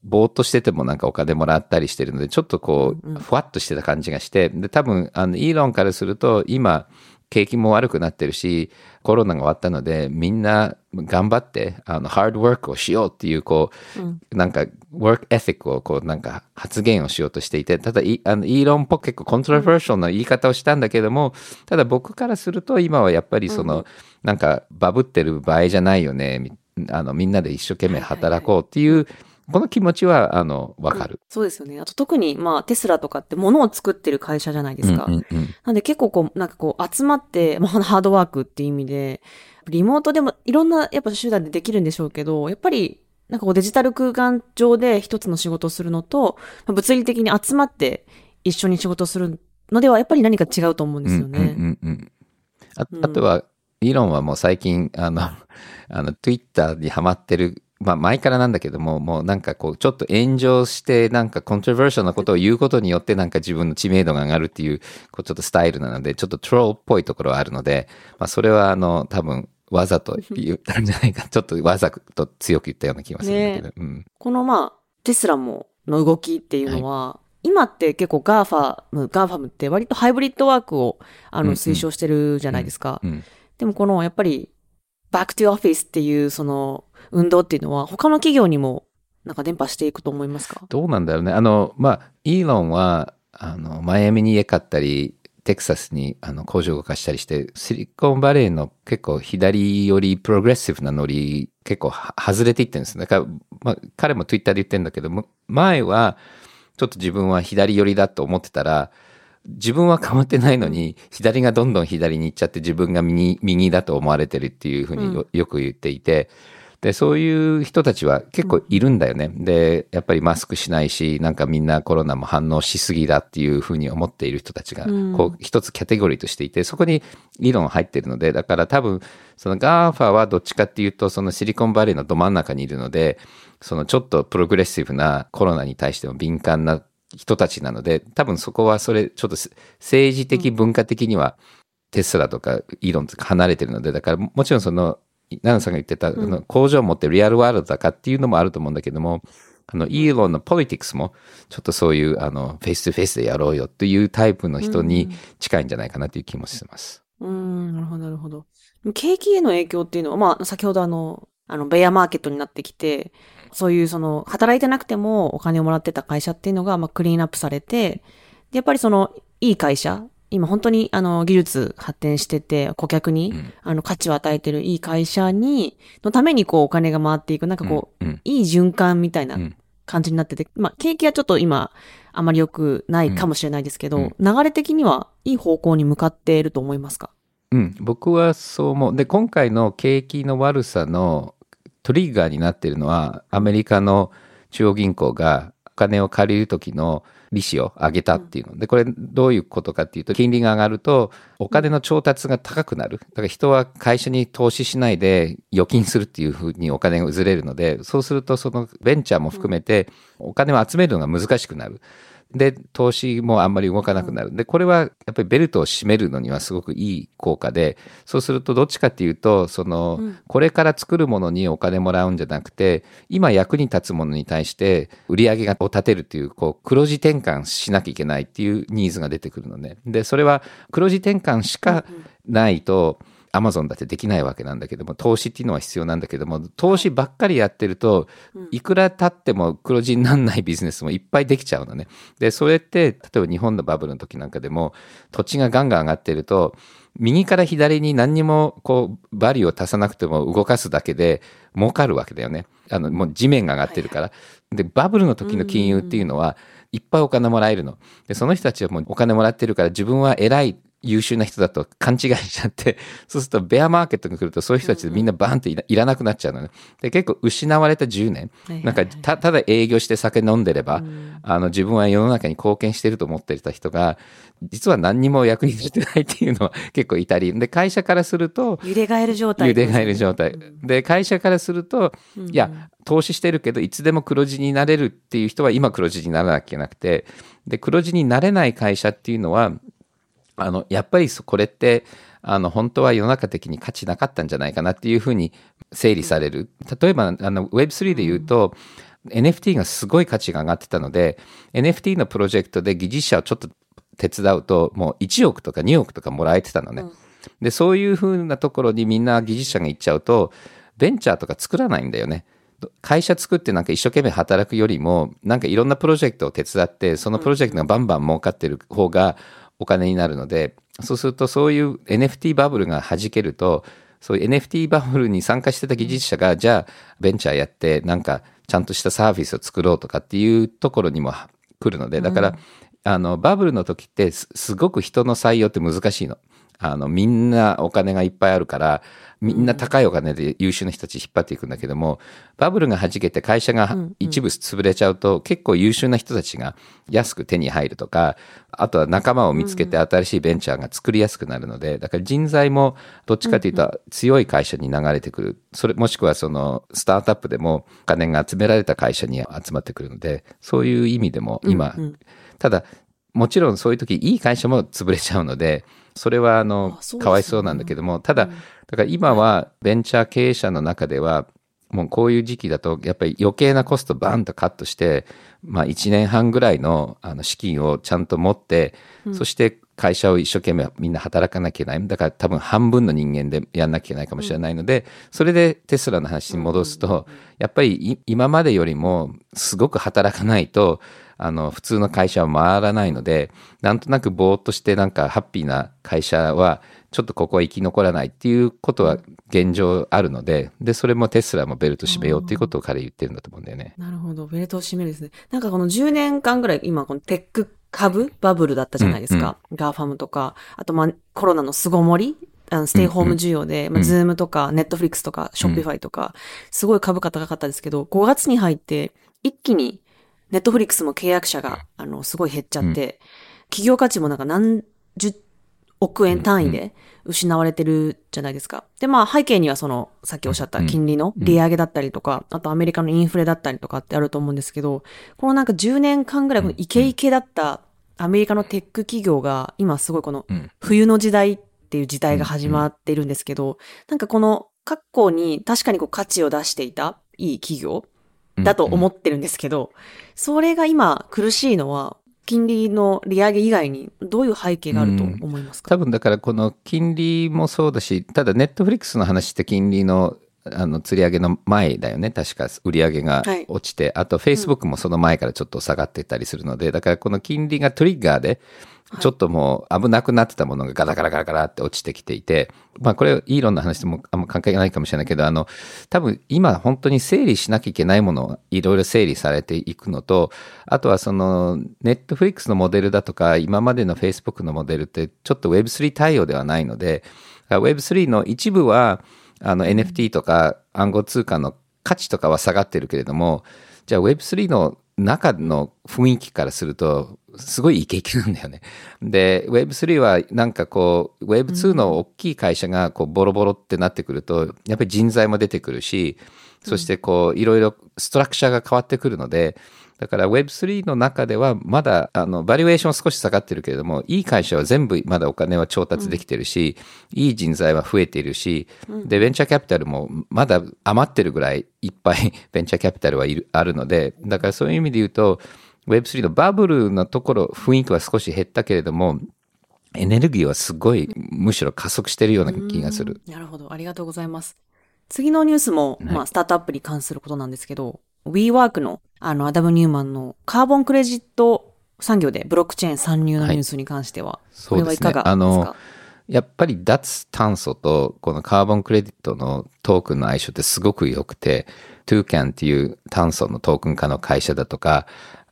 ぼーっとしててもなんかお金もらったりしてるので、ちょっとこう、ふわっとしてた感じがして、で、多分、あの、イーロンからすると、今、景気も悪くなってるし、コロナが終わったので、みんな頑張って、あの、ハードワークをしようっていう、こう、なんか、ワークエティックを、こう、なんか、発言をしようとしていて、ただ、いあのイーロンっぽく結構コントロバーシャルな言い方をしたんだけども、ただ僕からすると、今はやっぱりその、なんか、バブってる場合じゃないよね、みあの、みんなで一生懸命働こうっていう、この気持ちは、あの、わかる。そうですよね。あと特に、まあ、テスラとかって物を作ってる会社じゃないですか。うんうんうんなんで結構こう、なんかこう、集まって、(laughs) まあ、ハードワークっていう意味で、リモートでもいろんなやっぱ手段でできるんでしょうけど、やっぱり、なんかこうデジタル空間上で一つの仕事をするのと、まあ物理的に集まって一緒に仕事をするのでは、やっぱり何か違うと思うんですよね。うんうんうんうんああとは、イーロンはもう最近、あの、あの、Twitter にハマってる、まあ前からなんだけども、もうなんかこう、ちょっと炎上して、なんかコントロバーシャルなことを言うことによって、なんか自分の知名度が上がるっていう、こう、ちょっとスタイルなので、ちょっと troll っぽいところはあるので、まあそれはあの、多分、わざと言ったんじゃないか、(laughs) ちょっとわざと強く言ったような気がするんだけど。うん。このまあ、テスラも、の動きっていうのは、今って結構ガーファム、ガーファムって割とハイブリッドワークを、あの、推奨してるじゃないですか。うん。でもこの、やっぱり、 back to office っていう、その、運動っていうのは、他の企業にも、なんか伝播していくと思いますか？どうなんだろうね。あの、まあ、イーロンは、あの、マイアミに家買ったり、テキサスにあの工場を動かしたりして、シリコンバレーの結構左寄りプログレッシブなノリ、結構は外れていってるんです。だから、まあ、彼もツイッターで言ってるんだけど、む前は、ちょっと自分は左寄りだと思ってたら、自分は変わってないのに、左がどんどん左に行っちゃって自分が右右だと思われてるっていうふうによ,、よく言っていて、で、そういう人たちは結構いるんだよね。で、やっぱりマスクしないし、なんかみんなコロナも反応しすぎだっていうふうに思っている人たちが、こう一つキャテゴリーとしていて、そこに理論入ってるので、だから多分、その GAFA はどっちかっていうと、そのシリコンバレーのど真ん中にいるので、そのちょっとプログレッシブなコロナに対しても敏感な人たちなので、多分そこはそれ、ちょっと政治的文化的には、テスラとかイーロンとか離れてるので、だからもちろんその、ナナさんが言ってた、あの工場を持って real world だかっていうのもあると思うんだけども、あの、イーロンの politics も、ちょっとそういう、あの、 face to face でやろうよっていうタイプの人に近いんじゃないかなという気もしてます。うーん、なるほど、なるほど。景気への影響っていうのは、まあ、先ほどあの、あの、ベアマーケットになってきて、そういうその、働いてなくてもお金をもらってた会社っていうのが、まあ、 clean up されて、でやっぱりその、いい会社、今本当にあの、技術発展してて、顧客に、あの、価値を与えてるいい会社に、のためにこう、お金が回っていく、なんかこう、いい循環みたいなうん。感じになってて、まあ、景気はちょっと今、あまり良くないかもしれないですけど、うん。流れ的にはいい方向に向かっていると思いますか？うん、僕はそう思う。で、今回の景気の悪さのトリガーになっているのは、アメリカの中央銀行がお金を借りる時の利子を上げたっていうの。で、これどういうことかっていうと、金利が上がると、お金の調達が高くなる。だから人は会社に投資しないで預金するっていうふうにお金がずれるので、そうするとそのベンチャーも含めてお金を集めるのが難しくなる。で、投資もあんまり動かなくなる。で、これはやっぱりベルトを締めるのにはすごくいい効果で、そうするとどっちかっていうと、その、これから作るものにお金もらうんじゃなくて、今役に立つものに対して売り上げを立てるっていう、こう、黒字転換しなきゃいけないっていうニーズが出てくるのね。で、それは黒字転換しかないと、アマゾンだってできないわけなんだけども、投資っていうのは必要なんだけども、投資ばっかりやってると、いくら経っても黒字にならないビジネスもいっぱいできちゃうのね。で、それって、例えば日本のバブルの時なんかでも、土地がガンガン上がってると、右から左に何にもこうバリューを足さなくても動かすだけで儲かるわけだよね。あのもう地面が上がってるから。でバブルの時の金融っていうのはいっぱいお金もらえるの。でその人たちはもうお金もらってるから自分は偉い優秀な人だと勘違いしちゃって、(laughs) そうするとベアマーケットが来るとそういう人たちでみんなバーンっていらなくなっちゃうのね。で、結構失われた10年、なんかたただ営業して酒飲んでれば、あの自分は世の中に貢献してると思っていた人が、実は何にも役に立てないっていうのは (laughs) 結構いたり、で、会社からすると、揺れ返る状態、揺れ返る状態。で、会社からすると、いや、投資してるけど、いつでも黒字になれるっていう人は今黒字にならなきゃいけなくて、で、黒字になれない会社っていうのは、あの、やっぱりこれって、あの、本当は世の中的に価値なかったんじゃないかなっていうふうに整理される。例えば、あの、Web3 で言うと、NFT がすごい価値が上がってたので、NFT のプロジェクトで技術者をちょっと手伝うと、もう1億とか2億とかもらえてたのね。で、そういうふうなところにみんな技術者が行っちゃうと、ベンチャーとか作らないんだよね。会社作ってなんか一生懸命働くよりも、なんかいろんなプロジェクトを手伝って、そのプロジェクトがバンバン儲かってる方が、お金になるので、そうするとそういう NFT バブルが弾けると、そういう NFT バブルに参加してた技術者が、じゃあベンチャーやってなんかちゃんとしたサービスを作ろうとかっていうところにも来るので、だから、うん、あの、バブルの時ってすごく人の採用って難しいの。あの、みんなお金がいっぱいあるから、みんな高いお金で優秀な人たち引っ張っていくんだけども、バブルが弾けて会社が一部潰れちゃうと、結構優秀な人たちが安く手に入るとか、あとは仲間を見つけて新しいベンチャーが作りやすくなるので、だから人材もどっちかというと強い会社に流れてくる。それ、もしくはそのスタートアップでもお金が集められた会社に集まってくるので、そういう意味でも今、ただ、もちろんそういう時いい会社も潰れちゃうので、それはあの、かわいそうなんだけども、ただ、だから今はベンチャー経営者の中では、もうこういう時期だと、やっぱり余計なコストバーンとカットして、まあ1年半ぐらいのあの資金をちゃんと持って、うん、そして会社を一生懸命みんな働かなきゃいけない。だから多分半分の人間でやんなきゃいけないかもしれないので、それでテスラの話に戻すと、やっぱり今までよりもすごく働かないと、あの、普通の会社は回らないので、なんとなくぼーっとしてなんかハッピーな会社は、ちょっとここは生き残らないっていうことは現状あるので、で、それもテスラもベルト締めようっていうことを彼言ってるんだと思うんだよね。なるほど。ベルトを締めるですね。なんかこの10年間ぐらい、今このテック株バブルだったじゃないですか。うんうん、ガーファムとか、あとまあコロナの巣ごもりあのステイホーム需要で、うんうん、まあ、ズームとか、ネットフリックスとか、ショッピファイとか、すごい株価高かったですけど、5月に入って、一気にネットフリックスも契約者が、あの、すごい減っちゃって、企業価値もなんか何十億円単位で失われてるじゃないですか。で、まあ背景にはその、さっきおっしゃった金利の利上げだったりとか、あとアメリカのインフレだったりとかってあると思うんですけど、このなんか10年間ぐらいこのイケイケだったアメリカのテック企業が今すごいこの冬の時代っていう時代が始まっているんですけど、なんかこの過去に確かにこう価値を出していたいい企業だと思ってるんですけど、それが今苦しいのは、金利の利上げ以外にどういう背景があると思いますか、多分だからこの金利もそうだし、ただネットフリックスの話って金利のあの釣り上げの前だよね、確か売り上げが落ちて、はい、あとフェイスブックもその前からちょっと下がってたりするので、うん、だからこの金利がトリガーで、ちょっともう危なくなってたものがガラガラガラガラって落ちてきていて、まあこれイーロンの話でもあんま関係ないかもしれないけど、あの、多分今本当に整理しなきゃいけないものをいろいろ整理されていくのと、あとはそのネットフリックスのモデルだとか、今までのフェイスブックのモデルってちょっと Web3 対応ではないので、Web3 の一部はあの NFT とか暗号通貨の価値とかは下がってるけれども、じゃあ Web3 の中の雰囲気からすると、すごいイケイケなんだよね。で、Web3 はなんかこう、Web2 の大きい会社がこうボロボロってなってくると、やっぱり人材も出てくるし、そしてこう、いろいろストラクチャーが変わってくるので、だから Web3 の中ではまだあのバリエーション少し下がってるけれども、いい会社は全部まだお金は調達できてるし、いい人材は増えているし、で、ベンチャーキャピタルもまだ余ってるぐらいいっぱい (laughs) ベンチャーキャピタルはいるあるので、だからそういう意味で言うと、Web3 のバブルのところ、雰囲気は少し減ったけれども、エネルギーはすごい、むしろ加速してるような気がする。なるほど。ありがとうございます。次のニュースも、はいまあ、スタートアップに関することなんですけど、WeWork の、あの、アダム・ニューマンのカーボンクレジット産業でブロックチェーン参入のニュースに関しては、これはいかがですか？あの、やっぱり脱炭素とこのカーボンクレジットのトークンの相性ってすごく良くて、トゥーキャンっていう炭素のトークン化の会社だとか、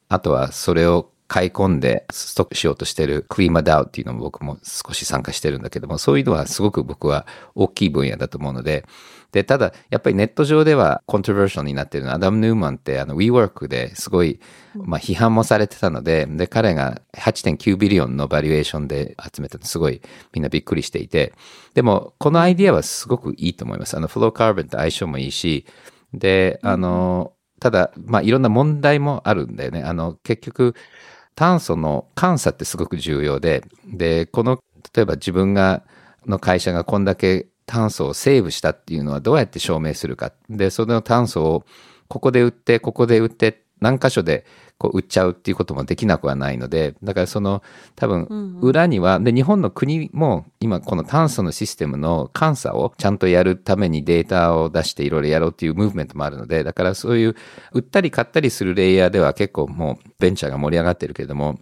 あとはそれを買い込んでストックしようとしてるクリーマダウっていうのも僕も少し参加してるんだけども、そういうのはすごく僕は大きい分野だと思うので、で、ただ、やっぱりネット上ではコントロバーシャルになってるのは、アダム・ヌーマンってあの WeWork ですごい、まあ批判もされてたので、で、彼が8.9ビリオンのバリエーションで集めたのすごいみんなびっくりしていて、でも、このアイディアはすごくいいと思います。あの、フローカーボンと相性もいいし、で、あの、ただ、まあいろんな問題もあるんだよね。あの、結局、炭素の監査ってすごく重要で、で、この、例えば自分が、の会社がこんだけ炭素をセーブしたっていうのはどうやって証明するか。で、その炭素をここで売って、ここで売って、何箇所でこう売っちゃうっていうこともできなくはないので、だからその多分裏には、で、日本の国も今この炭素のシステムの監査をちゃんとやるためにデータを出していろいろやろうっていうムーブメントもあるので、だからそういう売ったり買ったりするレイヤーでは結構もうベンチャーが盛り上がってるけれども、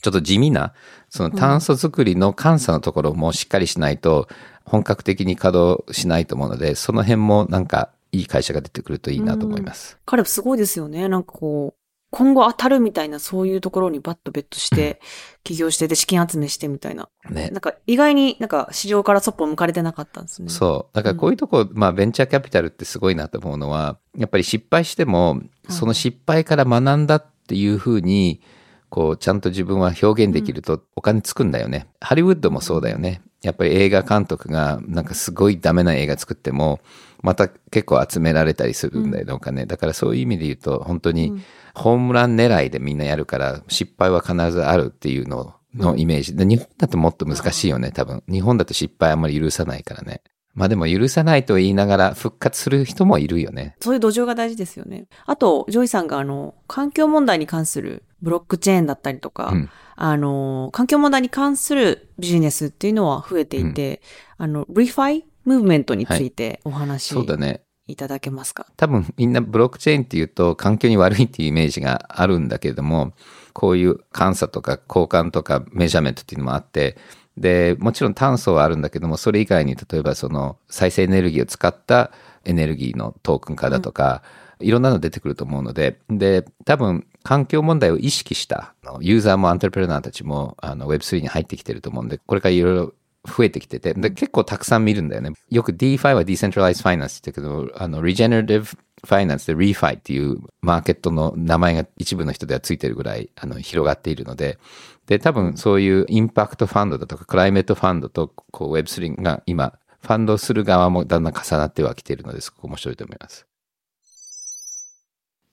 ちょっと地味な、その炭素作りの監査のところもしっかりしないと、本格的に稼働しないと思うので、その辺もなんかいい会社が出てくるといいなと思います。彼すごいですよね。なんかこう、今後当たるみたいなそういうところにバッとベットして、起業してで資金集めしてみたいな。ねなんか意外になんか市場からそっぽ向かれてなかったんですね。そう。だからこういうとこ、まあベンチャーキャピタルってすごいなと思うのは、やっぱり失敗しても、その失敗から学んだっていうふうに、こう、ちゃんと自分は表現できるとお金つくんだよね。ハリウッドもそうだよね。やっぱり映画監督がなんかすごいダメな映画作っても、また結構集められたりするんだよね、お金。だからそういう意味で言うと、本当にホームラン狙いでみんなやるから、失敗は必ずあるっていうののイメージ。で、日本だともっと難しいよね、多分。日本だと失敗あんまり許さないからね。まあでも許さないと言いながら復活する人もいるよね。そういう土壌が大事ですよね。あと、ジョイさんがあの、環境問題に関するブロックチェーンだったりとか、うんあの、環境問題に関するビジネスっていうのは増えていて、あの、 ReFi movement についてお話しそうだね。いただけますか、多分みんなブロックチェーンっていうと環境に悪いっていうイメージがあるんだけれども、こういう監査とか交換とか measurement っていうのもあって、で、もちろん炭素はあるんだけども、それ以外に例えばその再生エネルギーを使ったエネルギーのトークン化だとか、いろんなの出てくると思うので、で、多分環境問題を意識したユーザーもアントレプレナーたちもあの Web3 に入ってきてると思うんで、これからいろいろ増えてきてて、で、結構たくさん見るんだよね。よく DeFi は Decentralized Finance って言うけど、あの、Regenerative Finance で ReFi っていうマーケットの名前が一部の人ではついてるぐらい、あの、広がっているので、で、多分そういうインパクトファンドだとか、クライメットファンドと、こう Web3 が今、ファンドする側もだんだん重なってはきているので、そこ面白いと思います。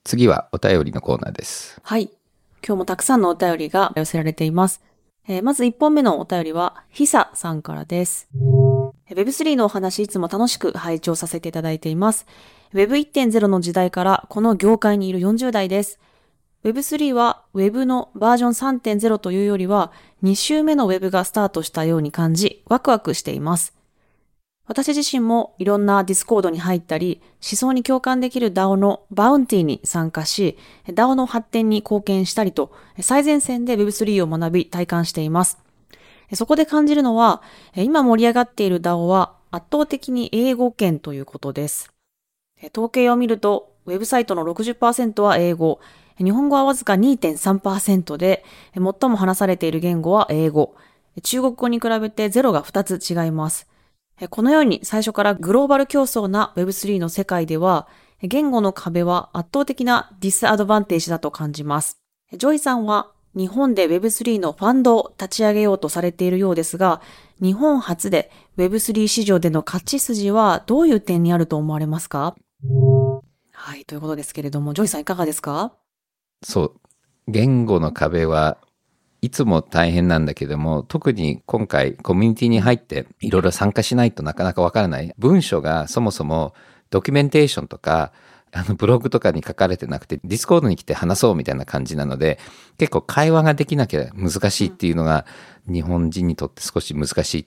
次はお便りのコーナーです。はい。今日もたくさんのお便りが寄せられています。えーまず1本目のお便りは、ヒサさんからです。Web3 のお話いつも楽しく拝聴させていただいています。Web1.0 の時代からこの業界にいる40代です。Web3 は Web のバージョン3.0というよりは2周目の Web がスタートしたように感じ、ワクワクしています。私自身もいろんなディスコードに入ったり、思想に共感できる DAO のバウンティに参加し、DAO の発展に貢献したりと、最前線で Web3 を学び体感しています。そこで感じるのは、今盛り上がっている DAO は圧倒的に英語圏ということです。統計を見ると、ウェブサイトの60%は英語、日本語はわずか2.3%で、最も話されている言語は英語、中国語に比べてゼロが2つ違います。このように最初からグローバル競争な Web3 の世界では、言語の壁は圧倒的な disadvantage だと感じます。ジョイさんは日本で Web3 のファンドを立ち上げようとされているようですが、日本発で Web3 市場での勝ち筋はどういう点にあると思われますか？はい、ということですけれども、ジョイさんいかがですか？そう、言語の壁はいつも大変なんだけども、特に今回コミュニティに入っていろいろ参加しないとなかなかわからない。文章がそもそもドキュメンテーションとか、あのブログとかに書かれてなくて、ディスコードに来て話そうみたいな感じなので、結構会話ができなきゃ難しいっていうのが日本人にとって少し難しい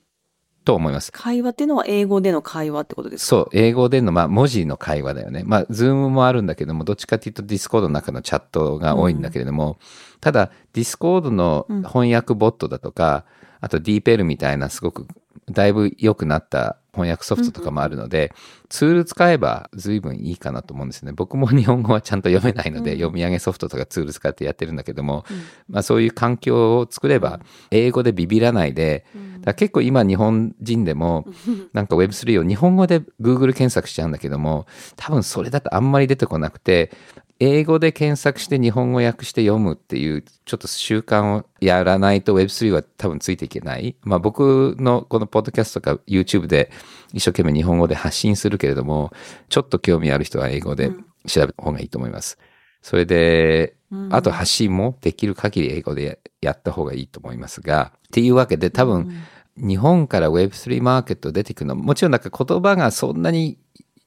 と思います。会話っていうのは英語での会話ってことですか？そう、英語での、まあ、文字の会話だよね。まあ、ズームもあるんだけども、どっちかっていうとディスコードの中のチャットが多いんだけれども、ただ、ディスコードの翻訳ボットだとか、あと DeepL みたいなすごくだいぶ良くなった翻訳ソフトとかもあるので、ツール使えば随分いいかなと思うんですね。僕も (laughs) 日本語はちゃんと読めないので、読み上げソフトとかツール使ってやってるんだけども、まあそういう環境を作れば、英語でビビらないで、だ結構今日本人でも、なんか Web3 を日本語で Google 検索しちゃうんだけども、多分それだとあんまり出てこなくて、英語で検索して日本語訳して読むっていうちょっと習慣をやらないと Web3 は多分ついていけない。まあ僕のこのポッドキャストとか YouTube で一生懸命日本語で発信するけれども、ちょっと興味ある人は英語で調べた方がいいと思います。それで、あと発信もできる限り英語でやった方がいいと思いますが、っていうわけで多分日本から Web3 マーケット出てくるのもちろんなんか言葉がそんなに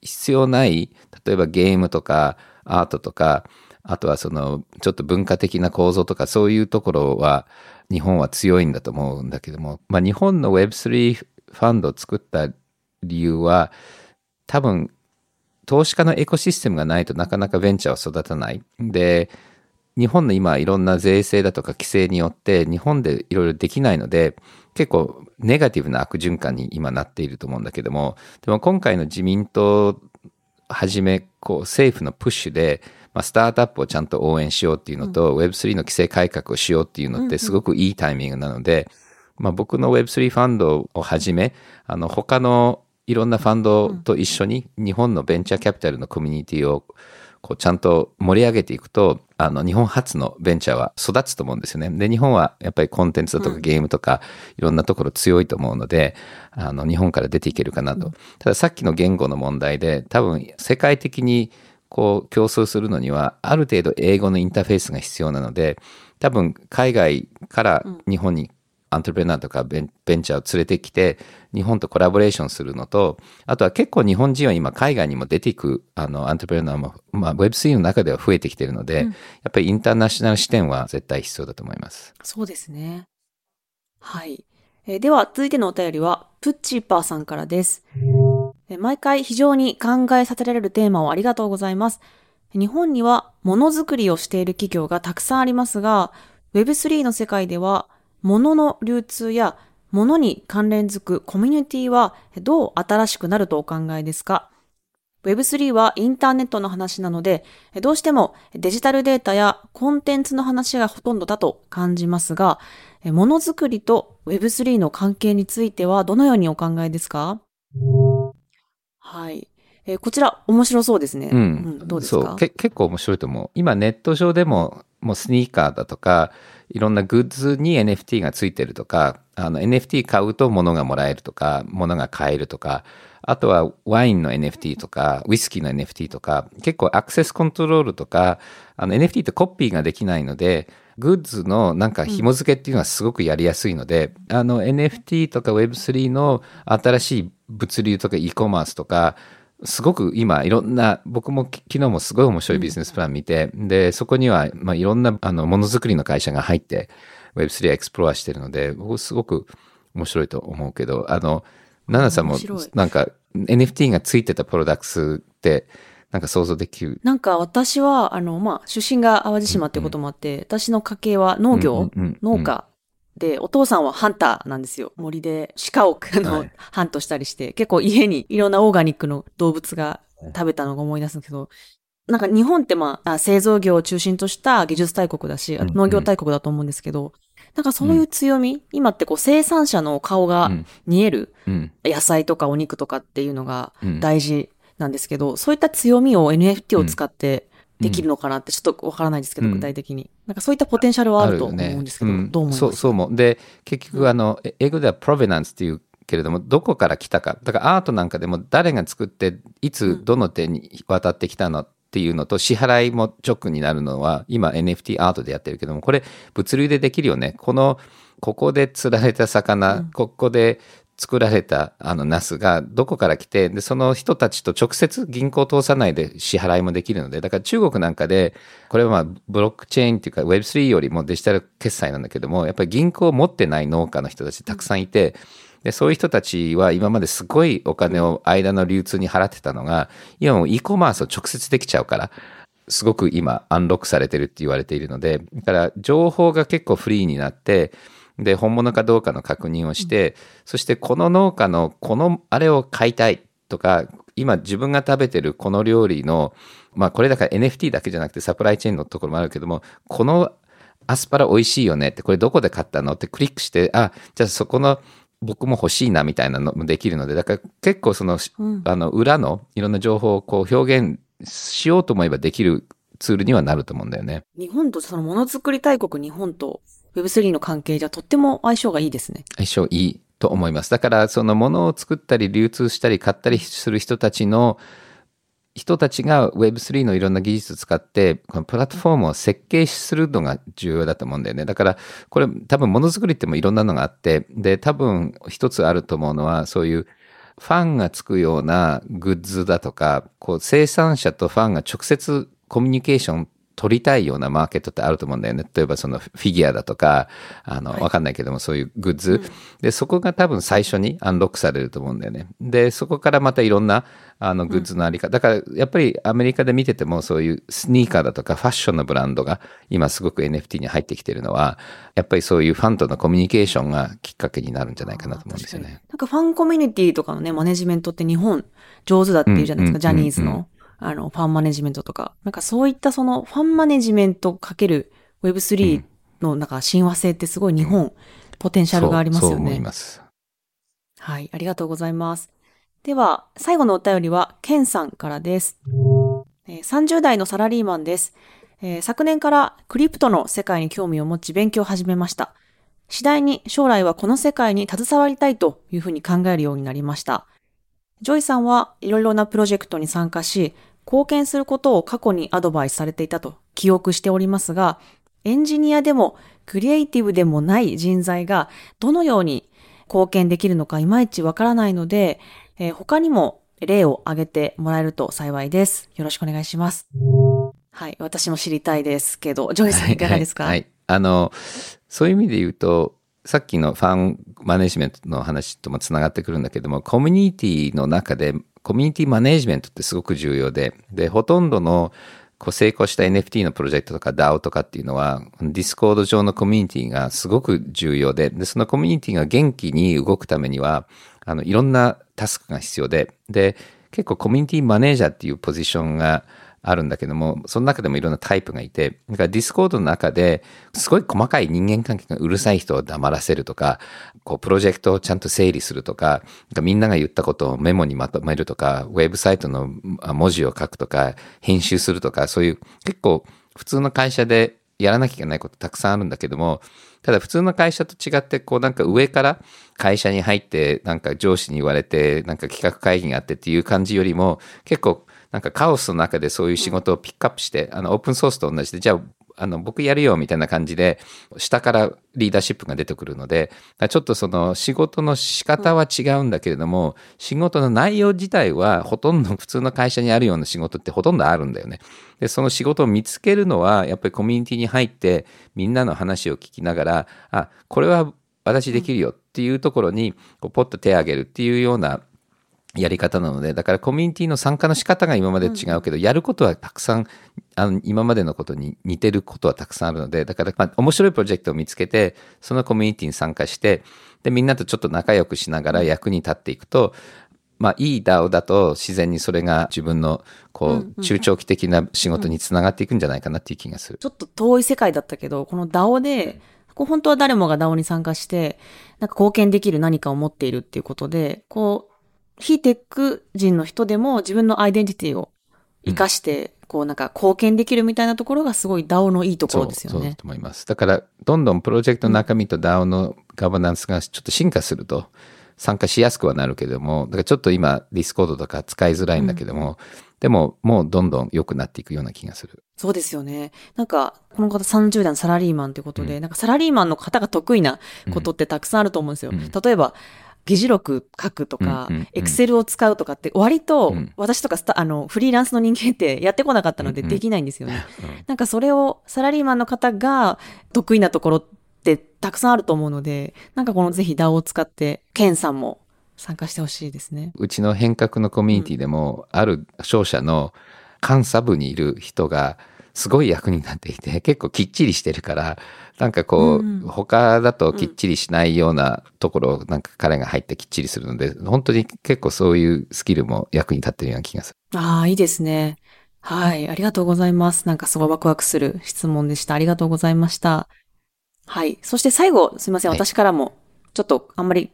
必要ない、例えばゲームとかアートとか、あとはそのちょっと文化的な構造とかそういうところは日本は強いんだと思うんだけども、まあ日本の Web3 ファンドを作った理由は多分投資家のエコシステムがないとなかなかベンチャーは育たない。で、日本の今いろんな税制だとか規制によって日本でいろいろできないので結構ネガティブな悪循環に今なっていると思うんだけどもでも今回の自民党はじめこう政府のプッシュで、まあ、スタートアップをちゃんと応援しようっていうのと、Web3 の規制改革をしようっていうのってすごくいいタイミングなので、まあ、僕の Web3 ファンドをはじめあの他のいろんなファンドと一緒に日本のベンチャーキャピタルのコミュニティをこうちゃんと盛り上げていくと、あの、日本初のベンチャーは育つと思うんですよね。で、日本はやっぱりコンテンツだとかゲームとか、いろんなところ強いと思うので、あの、日本から出ていけるかなと。たださっきの言語の問題で、多分世界的にこう競争するのには、ある程度英語のインターフェースが必要なので、多分海外から日本にアントレプレナーとかベンベンチャーを連れてきて、日本とコラボレーションするのと、あとは結構日本人は今海外にも出ていく、あの、アントレプレナーも、まあ Web3 の中では増えてきてるので、やっぱりインターナショナル視点は絶対必要だと思います。そうですね。はい。えーでは、続いてのお便りは、プッチーパーさんからです。えー毎回非常に考えさせられるテーマをありがとうございます。日本にはものづくりをしている企業がたくさんありますが、Web3 の世界では、物の流通や物に関連づくコミュニティはどう新しくなるとお考えですか？Web3 はインターネットの話なので、どうしてもデジタルデータやコンテンツの話がほとんどだと感じますが、ものづくりと Web3 の関係についてはどのようにお考えですか？はい。えーこちら面白そうですね。うん。どうですか？結構面白いと思う。今ネット上でも、もうスニーカーだとか、いろんなグッズに NFT がついてるとか、あの NFT 買うと物がもらえるとか、物が買えるとか、あとはワインの NFT とか、ウイスキーの NFT とか、結構アクセスコントロールとか、あの NFT ってコピーができないので、グッズのなんか紐付けっていうのはすごくやりやすいので、あの NFT とか Web3 の新しい物流とか e コマースとか、すごく今いろんな、僕もき昨日もすごい面白いビジネスプラン見て、で、そこには、まあ、いろんなあのものづくりの会社が入って Web3 エクスプロアしてるので、僕すごく面白いと思うけど、あの、ナナさんもなんか NFT がついてたプロダクツってなんか想像できる？なんか私は、あの、まあ、出身が淡路島ってこともあって、私の家系は農業、うんうんうん。農家で、お父さんはハンターなんですよ。森で鹿を、あの、はい。ハントしたりして、結構家にいろんなオーガニックの動物が食べたのが思い出すんですけど、なんか日本ってまあ、あ製造業を中心とした技術大国だし、農業大国だと思うんですけど、なんかそういう強み、今ってこう生産者の顔がうん。見えるうん。野菜とかお肉とかっていうのがうん。大事なんですけど、そういった強みを NFT を使ってできるのかなってちょっとわからないですけど、うん具体的に。なんかそういったポテンシャルはあると思うんですけど、うんどう思います？そう、そう思う。で、結局、あの、え英語では provenance っていうけれども、どこから来たか。だからアートなんかでも誰が作って、いつ、どの手に渡ってきたのってっていうのと支払いも直になるのは今 NFT アートでやってるけどもこれ物流でできるよねこのここで釣られた魚、ここで作られたあのナスがどこから来てでその人たちと直接銀行を通さないで支払いもできるのでだから中国なんかでこれはまあブロックチェーンっていうか Web3 よりもデジタル決済なんだけどもやっぱり銀行を持ってない農家の人たちたくさんいて、でそういう人たちは今まですごいお金を間の流通に払ってたのが今も e コマースを直接できちゃうからすごく今アンロックされてるって言われているのでだから情報が結構フリーになってで、本物かどうかの確認をして、うん、そしてこの農家のこのあれを買いたいとか、今自分が食べてるこの料理の、まあこれだから NFT だけじゃなくてサプライチェーンのところもあるけども、このアスパラ美味しいよねって、これどこで買ったのってクリックして、あ、じゃあそこの僕も欲しいなみたいなのもできるので、だから結構その、うん、あの裏のいろんな情報をこう表現しようと思えばできるツールにはなると思うんだよね。日本とそのものづくり大国日本と Web3 の関係じゃとっても相性がいいですね。相性いいと思います。だからそのものを作ったり流通したり買ったりする人たちの人たちが Web3 のいろんな技術を使って、このプラットフォームを設計するのが重要だと思うんだよね。だから、これ多分ものづくりってもいろんなのがあって、で、多分一つあると思うのは、そういうファンがつくようなグッズだとか、こう生産者とファンが直接コミュニケーション取りたいようなマーケットってあると思うんだよね。例えばそのフィギュアだとか、あの、わかんないけどもそういうグッズ、うん、で、そこが多分最初にアンロックされると思うんだよね。で、そこからまたいろんなあのグッズのあり方、うん、だからやっぱりアメリカで見ててもそういうスニーカーだとかファッションのブランドが今すごく NFT に入ってきてるのは、やっぱりそういうファンとのコミュニケーションがきっかけになるんじゃないかなと思うんですよね。なんかファンコミュニティとかのね、マネジメントって日本上手だっていうじゃないですか、ジャニーズの。あの、ファンマネジメントとか、なんかそういったそのファンマネジメントかける Web3 のなんか親和性ってすごい日本、ポテンシャルがありますよね。そう思います。はい、ありがとうございます。では、最後のお便りは、ケンさんからです。30代のサラリーマンです。昨年からクリプトの世界に興味を持ち勉強を始めました。次第に将来はこの世界に携わりたいというふうに考えるようになりました。ジョイさんはいろいろなプロジェクトに参加し、貢献することを過去にアドバイスされていたと記憶しておりますが、エンジニアでもクリエイティブでもない人材がどのように貢献できるのかいまいちわからないので、えー、他にも例を挙げてもらえると幸いです。よろしくお願いします。はい。私も知りたいですけど、ジョイさんいかがですか、はい、はい、あの、そういう意味で言うと、さっきのファンマネジメントの話ともつながってくるんだけども、コミュニティの中で、コミュニティマネジメントってすごく重要で、で、ほとんどのこう成功した NFT のプロジェクトとか DAO とかっていうのは、ディスコード上のコミュニティがすごく重要で、で、そのコミュニティが元気に動くためには、あの、いろんなタスクが必要で、で、結構コミュニティマネージャーっていうポジションが、あるんだけども、その中でもいろんなタイプがいて、だからディスコードの中ですごい細かい人間関係がうるさい人を黙らせるとか、こうプロジェクトをちゃんと整理するとか、かみんなが言ったことをメモにまとめるとか、ウェブサイトの文字を書くとか、編集するとか、そういう結構普通の会社でやらなきゃいけないことたくさんあるんだけども、ただ普通の会社と違って、こうなんか上から会社に入って、なんか上司に言われて、なんか企画会議があってっていう感じよりも、結構なんかカオスの中でそういう仕事をピックアップして、あの、オープンソースと同じで、じゃあ、あの、僕やるよみたいな感じで、下からリーダーシップが出てくるので、ちょっとその仕事の仕方は違うんだけれども、仕事の内容自体はほとんど普通の会社にあるような仕事ってほとんどあるんだよね。で、その仕事を見つけるのは、やっぱりコミュニティに入って、みんなの話を聞きながら、あ、これは私できるよっていうところに、ポッと手を挙げるっていうようなやり方なので、だからコミュニティの参加の仕方が今まで違うけど、うん、やることはたくさん、あの、今までのことに似てることはたくさんあるので、だから、まあ、面白いプロジェクトを見つけて、そのコミュニティに参加して、で、みんなとちょっと仲良くしながら役に立っていくと、まあ、いい DAO だと自然にそれが自分の、こう、中長期的な仕事につながっていくんじゃないかなっていう気がする。ちょっと遠い世界だったけど、この DAO で、こう本当は誰もが DAO に参加して、なんか貢献できる何かを持っているっていうことで、こう、非テック人の人でも自分のアイデンティティを活かして、こうなんか貢献できるみたいなところがすごい DAO のいいところですよね。そうと思います。だから、どんどんプロジェクトの中身と DAO のガバナンスがちょっと進化すると、参加しやすくはなるけども、だからちょっと今ディスコードとか使いづらいんだけども、でももうどんどん良くなっていくような気がする。そうですよね。なんか、この方30代のサラリーマンということで、なんかサラリーマンの方が得意なことってたくさんあると思うんですよ。うん例えば、議事録書くとかうんうんうん、エクセルを使うとかって割とうん私とかスタあのフリーランスの人間ってやってこなかったのでうんうんできないんですよね。うんなんかそれをサラリーマンの方が得意なところってたくさんあると思うので、なんかこのぜひ DAO を使って、ケンさんも参加してほしいですね。うちの変革のコミュニティでも、ある商社の監査部にいる人がすごい役になっていて、結構きっちりしてるから、なんかこう、うんうん他だときっちりしないようなところをなんか彼が入ってきっちりするので、本当に結構そういうスキルも役に立ってるような気がする。ああ、いいですね。はい。ありがとうございます。なんかすごいワクワクする質問でした。ありがとうございました。はい。そして最後、すみません。はい私からも、ちょっとあんまり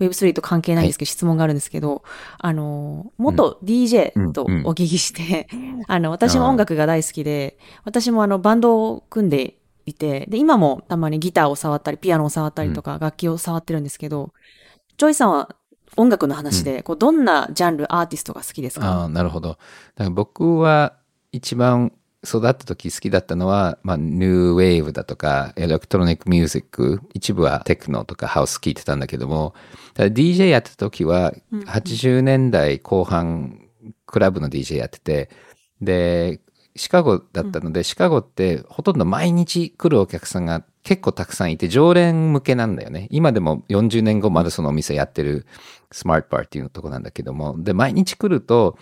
Web3 と関係ないんですけど、質問があるんですけど、あの、元 DJ とお聞きして、(laughs) あの、私も音楽が大好きで、私もあの、バンドを組んでいて、で、今もたまにギターを触ったり、ピアノを触ったりとか、楽器を触ってるんですけど、ジョイさんは音楽の話で、こう、どんなジャンル、アーティストが好きですか？ああ、なるほど。だから僕は一番育った時好きだったのは、まあ、ニューウェーブだとか、エレクトロニックミュージック、一部はテクノとかハウス聴いてたんだけども、ただ DJ やってた時は、80年代後半、クラブの DJ やってて、で、シカゴだったので、シカゴってほとんど毎日来るお客さんが結構たくさんいて、常連向けなんだよね。今でも40年後まだそのお店やってるスマートバーっていうとこなんだけども、で、毎日来ると、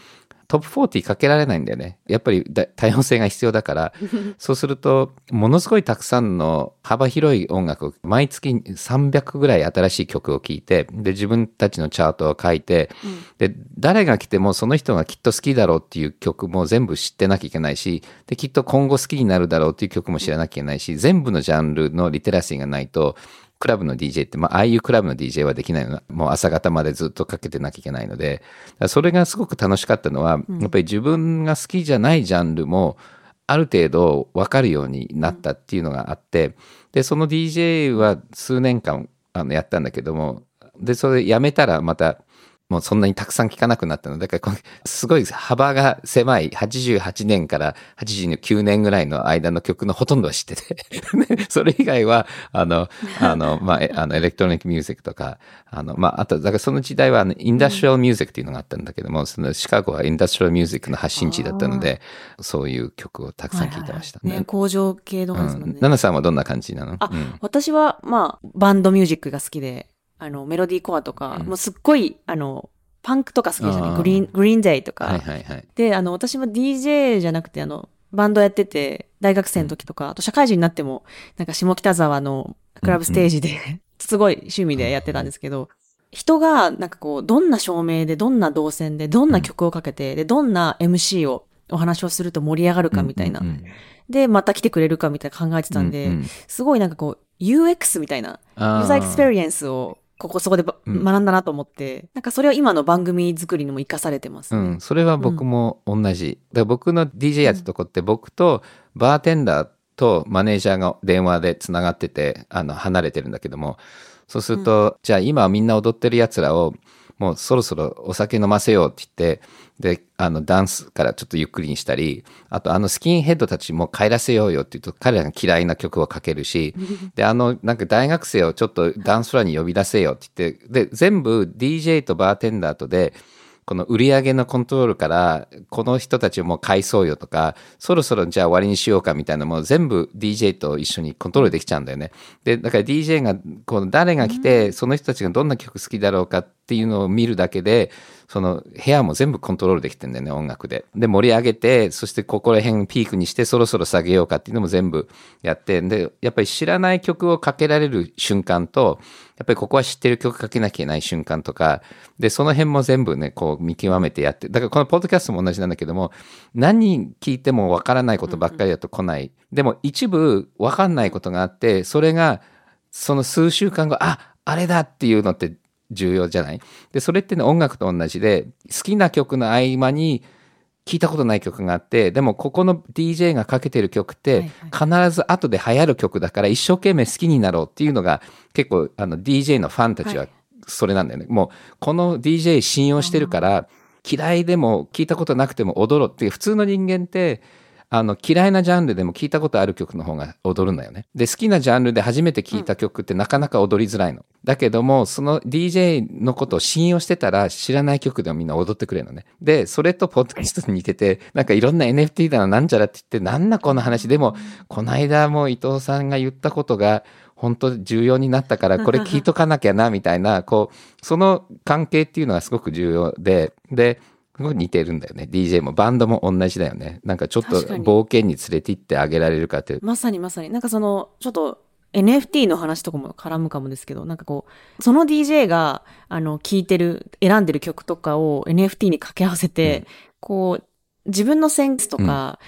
トップ40かけられないんだよね。やっぱりだ多様性が必要だから、(laughs) そうすると、ものすごいたくさんの幅広い音楽を、毎月300ぐらい新しい曲を聴いて、で、自分たちのチャートを書いて、で、誰が来てもその人がきっと好きだろうっていう曲も全部知ってなきゃいけないし、で、きっと今後好きになるだろうっていう曲も知らなきゃいけないし、全部のジャンルのリテラシーがないと、クラブの DJ って、まあ、ああいうクラブの DJ はできないの。もう朝方までずっとかけてなきゃいけないので、それがすごく楽しかったのは、やっぱり自分が好きじゃないジャンルも、ある程度分かるようになったっていうのがあって、で、その DJ は数年間あのやったんだけども、で、それやめたらまた、もうそんなにたくさん聴かなくなったの。で、だからすごい幅が狭い88年から89年ぐらいの間の曲のほとんどは知ってて、で (laughs) それ以外は、あの、あの、まあ、えあの、エレクトロニックミュージックとか、あの、まあ、あと、だからその時代はあのインダストリアルミュージックっていうのがあったんだけども、そのシカゴはインダストリアルミュージックの発信地だったので、そういう曲をたくさん聴いてました。ね、工場系とかですもんね。奈南さんはどんな感じなの？あうん。私は、まあ、バンドミュージックが好きで、あの、メロディーコアとか、うんもうすっごい、あの、パンクとか好きですよあーね。グリーン、グリーンデイとか。はいはいはい。で、あの、私も DJ じゃなくて、あの、バンドやってて、大学生の時とか、あと社会人になっても、なんか下北沢のクラブステージで、すごい趣味でやってたんですけど、人が、なんかこう、どんな照明で、どんな動線で、どんな曲をかけて、で、どんな MC を、お話をすると盛り上がるかみたいな。うんうんで、また来てくれるかみたいな考えてたんで、うんうんすごいなんかこう、UX みたいな、ユーザーエクスペリエンスを、ここそこでばうん学んだなと思って、なんかそれを今の番組作りにも活かされてますね。うん、それは僕も同じ。だから僕の DJ やってたとこって、僕とバーテンダーとマネージャーが電話でつながってて、あの、離れてるんだけども、そうすると、じゃあ今みんな踊ってる奴らを、もうそろそろお酒飲ませようって言って、で、あの、ダンスからちょっとゆっくりにしたり、あとあのスキンヘッドたちも帰らせようよって言うと、彼らが嫌いな曲をかけるし、で、あの、なんか大学生をちょっとダンスフロアに呼び出せよって言って、で、全部 DJ とバーテンダーとで、この売り上げのコントロールから、この人たちをもう返そうよとか、そろそろじゃあ終わりにしようかみたいなのも全部 DJ と一緒にコントロールできちゃうんだよね。で、だから DJ が、この誰が来て、その人たちがどんな曲好きだろうかってっていうのを見るだけで、その部屋も全部コントロールできてんだよね、音楽で。で、盛り上げて、そしてここら辺ピークにして、そろそろ下げようかっていうのも全部やって、で、やっぱり知らない曲をかけられる瞬間と、やっぱりここは知ってる曲かけなきゃいけない瞬間とか、で、その辺も全部ね、こう見極めてやって、だからこのポッドキャストも同じなんだけども、何聞いてもわからないことばっかりだと来ない。でも一部わかんないことがあって、それが、その数週間後、あ、あれだっていうのって重要じゃない？で、それってね、音楽と同じで、好きな曲の合間に、聞いたことない曲があって、でもここの DJ がかけてる曲って、必ず後で流行る曲だから一生懸命好きになろうっていうのが結構あの DJ のファンたちはそれなんだよね。もう、この DJ 信用してるから、嫌いでも聞いたことなくても踊ろうっていう、普通の人間って、あの嫌いなジャンルでも聞いたことある曲の方が踊るんだよね。で好きなジャンルで初めて聞いた曲ってなかなか踊りづらいの。だけどもその DJ のことを信用してたら知らない曲でもみんな踊ってくれるのね。でそれとポッドキャストに似ててなんかいろんな NFT だななんちゃらって言ってなんだこの話でもこの間も伊藤さんが言ったことが本当重要になったからこれ聞いとかなきゃなみたいなこうその関係っていうのがすごく重要でで似てるんだよね。DJ も。バンドも同じだよね。なんかちょっと冒険に連れて行ってあげられるかって。まさにまさに。なんかその、ちょっと NFT の話とかも絡むかもですけど、なんかこう、その DJ が、あの、聴いてる、選んでる曲とかを NFT に掛け合わせて、こう、自分のセンスとか、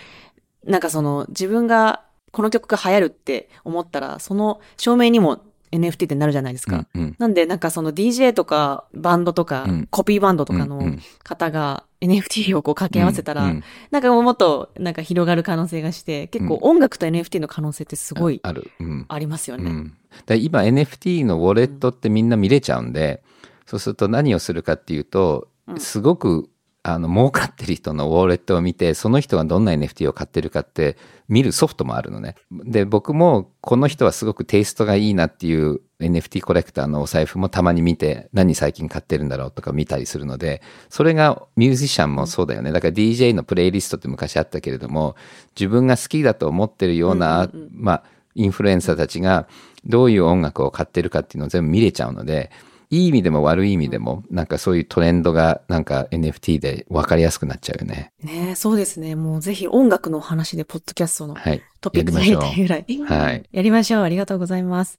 なんかその、自分が、この曲が流行るって思ったら、その証明にも NFT ってなるじゃないですか。うんうん。なんで、なんかその DJ とかバンドとか、うん。コピーバンドとかの方が NFT をこう掛け合わせたら、うんうん。なんかもっとなんか広がる可能性がして、結構音楽と NFT の可能性ってすごいある、うん。ありますよね。うん、で今 NFT のウォレットってみんな見れちゃうんで、そうすると何をするかっていうとすごくあの儲かってる人のウォレットを見てその人がどんな NFT を買ってるかって見るソフトもあるのね。で僕もこの人はすごくテイストがいいなっていう NFT コレクターのお財布もたまに見て何最近買ってるんだろうとか見たりするのでそれがミュージシャンもそうだよねだから DJ のプレイリストって昔あったけれども自分が好きだと思ってるような、まあインフルエンサーたちがどういう音楽を買ってるかっていうのを全部見れちゃうのでいい意味でも悪い意味でもなんかそういうトレンドがなんか NFT で分かりやすくなっちゃうよね。ねえそうですね。もうぜひ音楽の話で、ポッドキャストのはい。トピックになりたいぐらい。はい。やりましょう。ありがとうございます。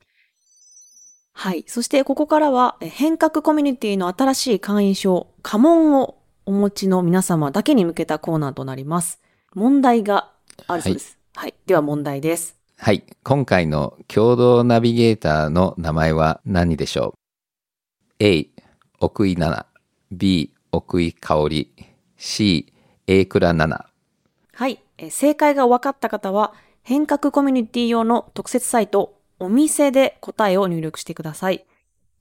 はい。そして、ここからは、え変革コミュニティの新しい会員証、家紋をお持ちの皆様だけに向けたコーナーとなります。問題があるそうです。はい。では問題です。はい。今回の共同ナビゲーターの名前は何でしょう？?A、奥井奈々。B、奥井香織。C、A 倉奈々。はい。正解が分かった方は、変革コミュニティ用の特設サイト、お店で答えを入力してください。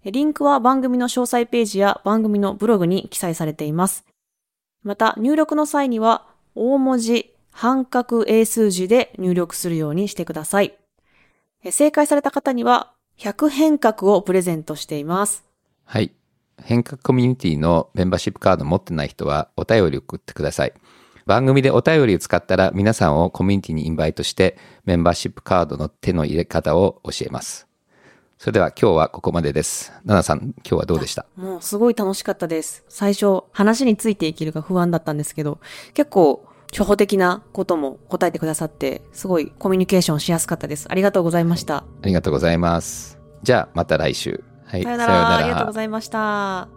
リンクは番組の詳細ページや番組のブログに記載されています。また、入力の際には、大文字、半角英数字で入力するようにしてください。正解された方には、100変革をプレゼントしています。はい。変革コミュニティのメンバーシップカード持ってない人はお便り送ってください。番組でお便りを使ったら皆さんをコミュニティにインバイトしてメンバーシップカードの手の入れ方を教えます。それでは今日はここまでです。ナナさん、今日はどうでした？もうすごい楽しかったです。最初、話についていけるか不安だったんですけど、結構、初歩的なことも答えてくださって、すごいコミュニケーションしやすかったです。ありがとうございました。ありがとうございます。じゃあまた来週。はい。さよなら。ありがとうございました。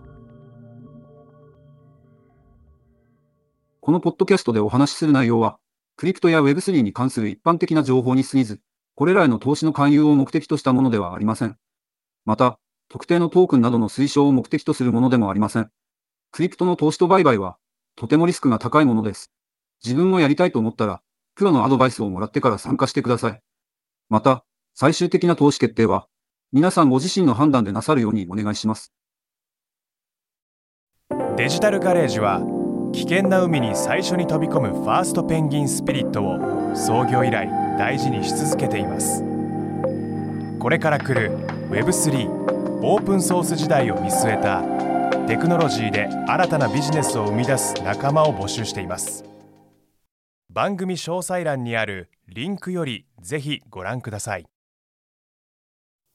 このポッドキャストでお話しする内容は、クリプトや Web3 に関する一般的な情報に過ぎず、これらへの投資の勧誘を目的としたものではありません。また、特定のトークンなどの推奨を目的とするものでもありません。クリプトの投資と売買は、とてもリスクが高いものです。自分もやりたいと思ったら、プロのアドバイスをもらってから参加してください。また、最終的な投資決定は、皆さんご自身の判断でなさるようにお願いします。デジタルガレージは危険な海に最初に飛び込むファーストペンギンスピリットを創業以来大事にし続けています。これから来る Web3 オープンソース時代を見据えたテクノロジーで新たなビジネスを生み出す仲間を募集しています。番組詳細欄にあるリンクよりぜひご覧ください。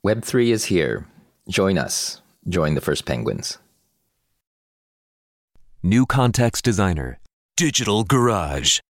Web3 is here. Join us. Join the first penguins. New Context Designer. Digital Garage.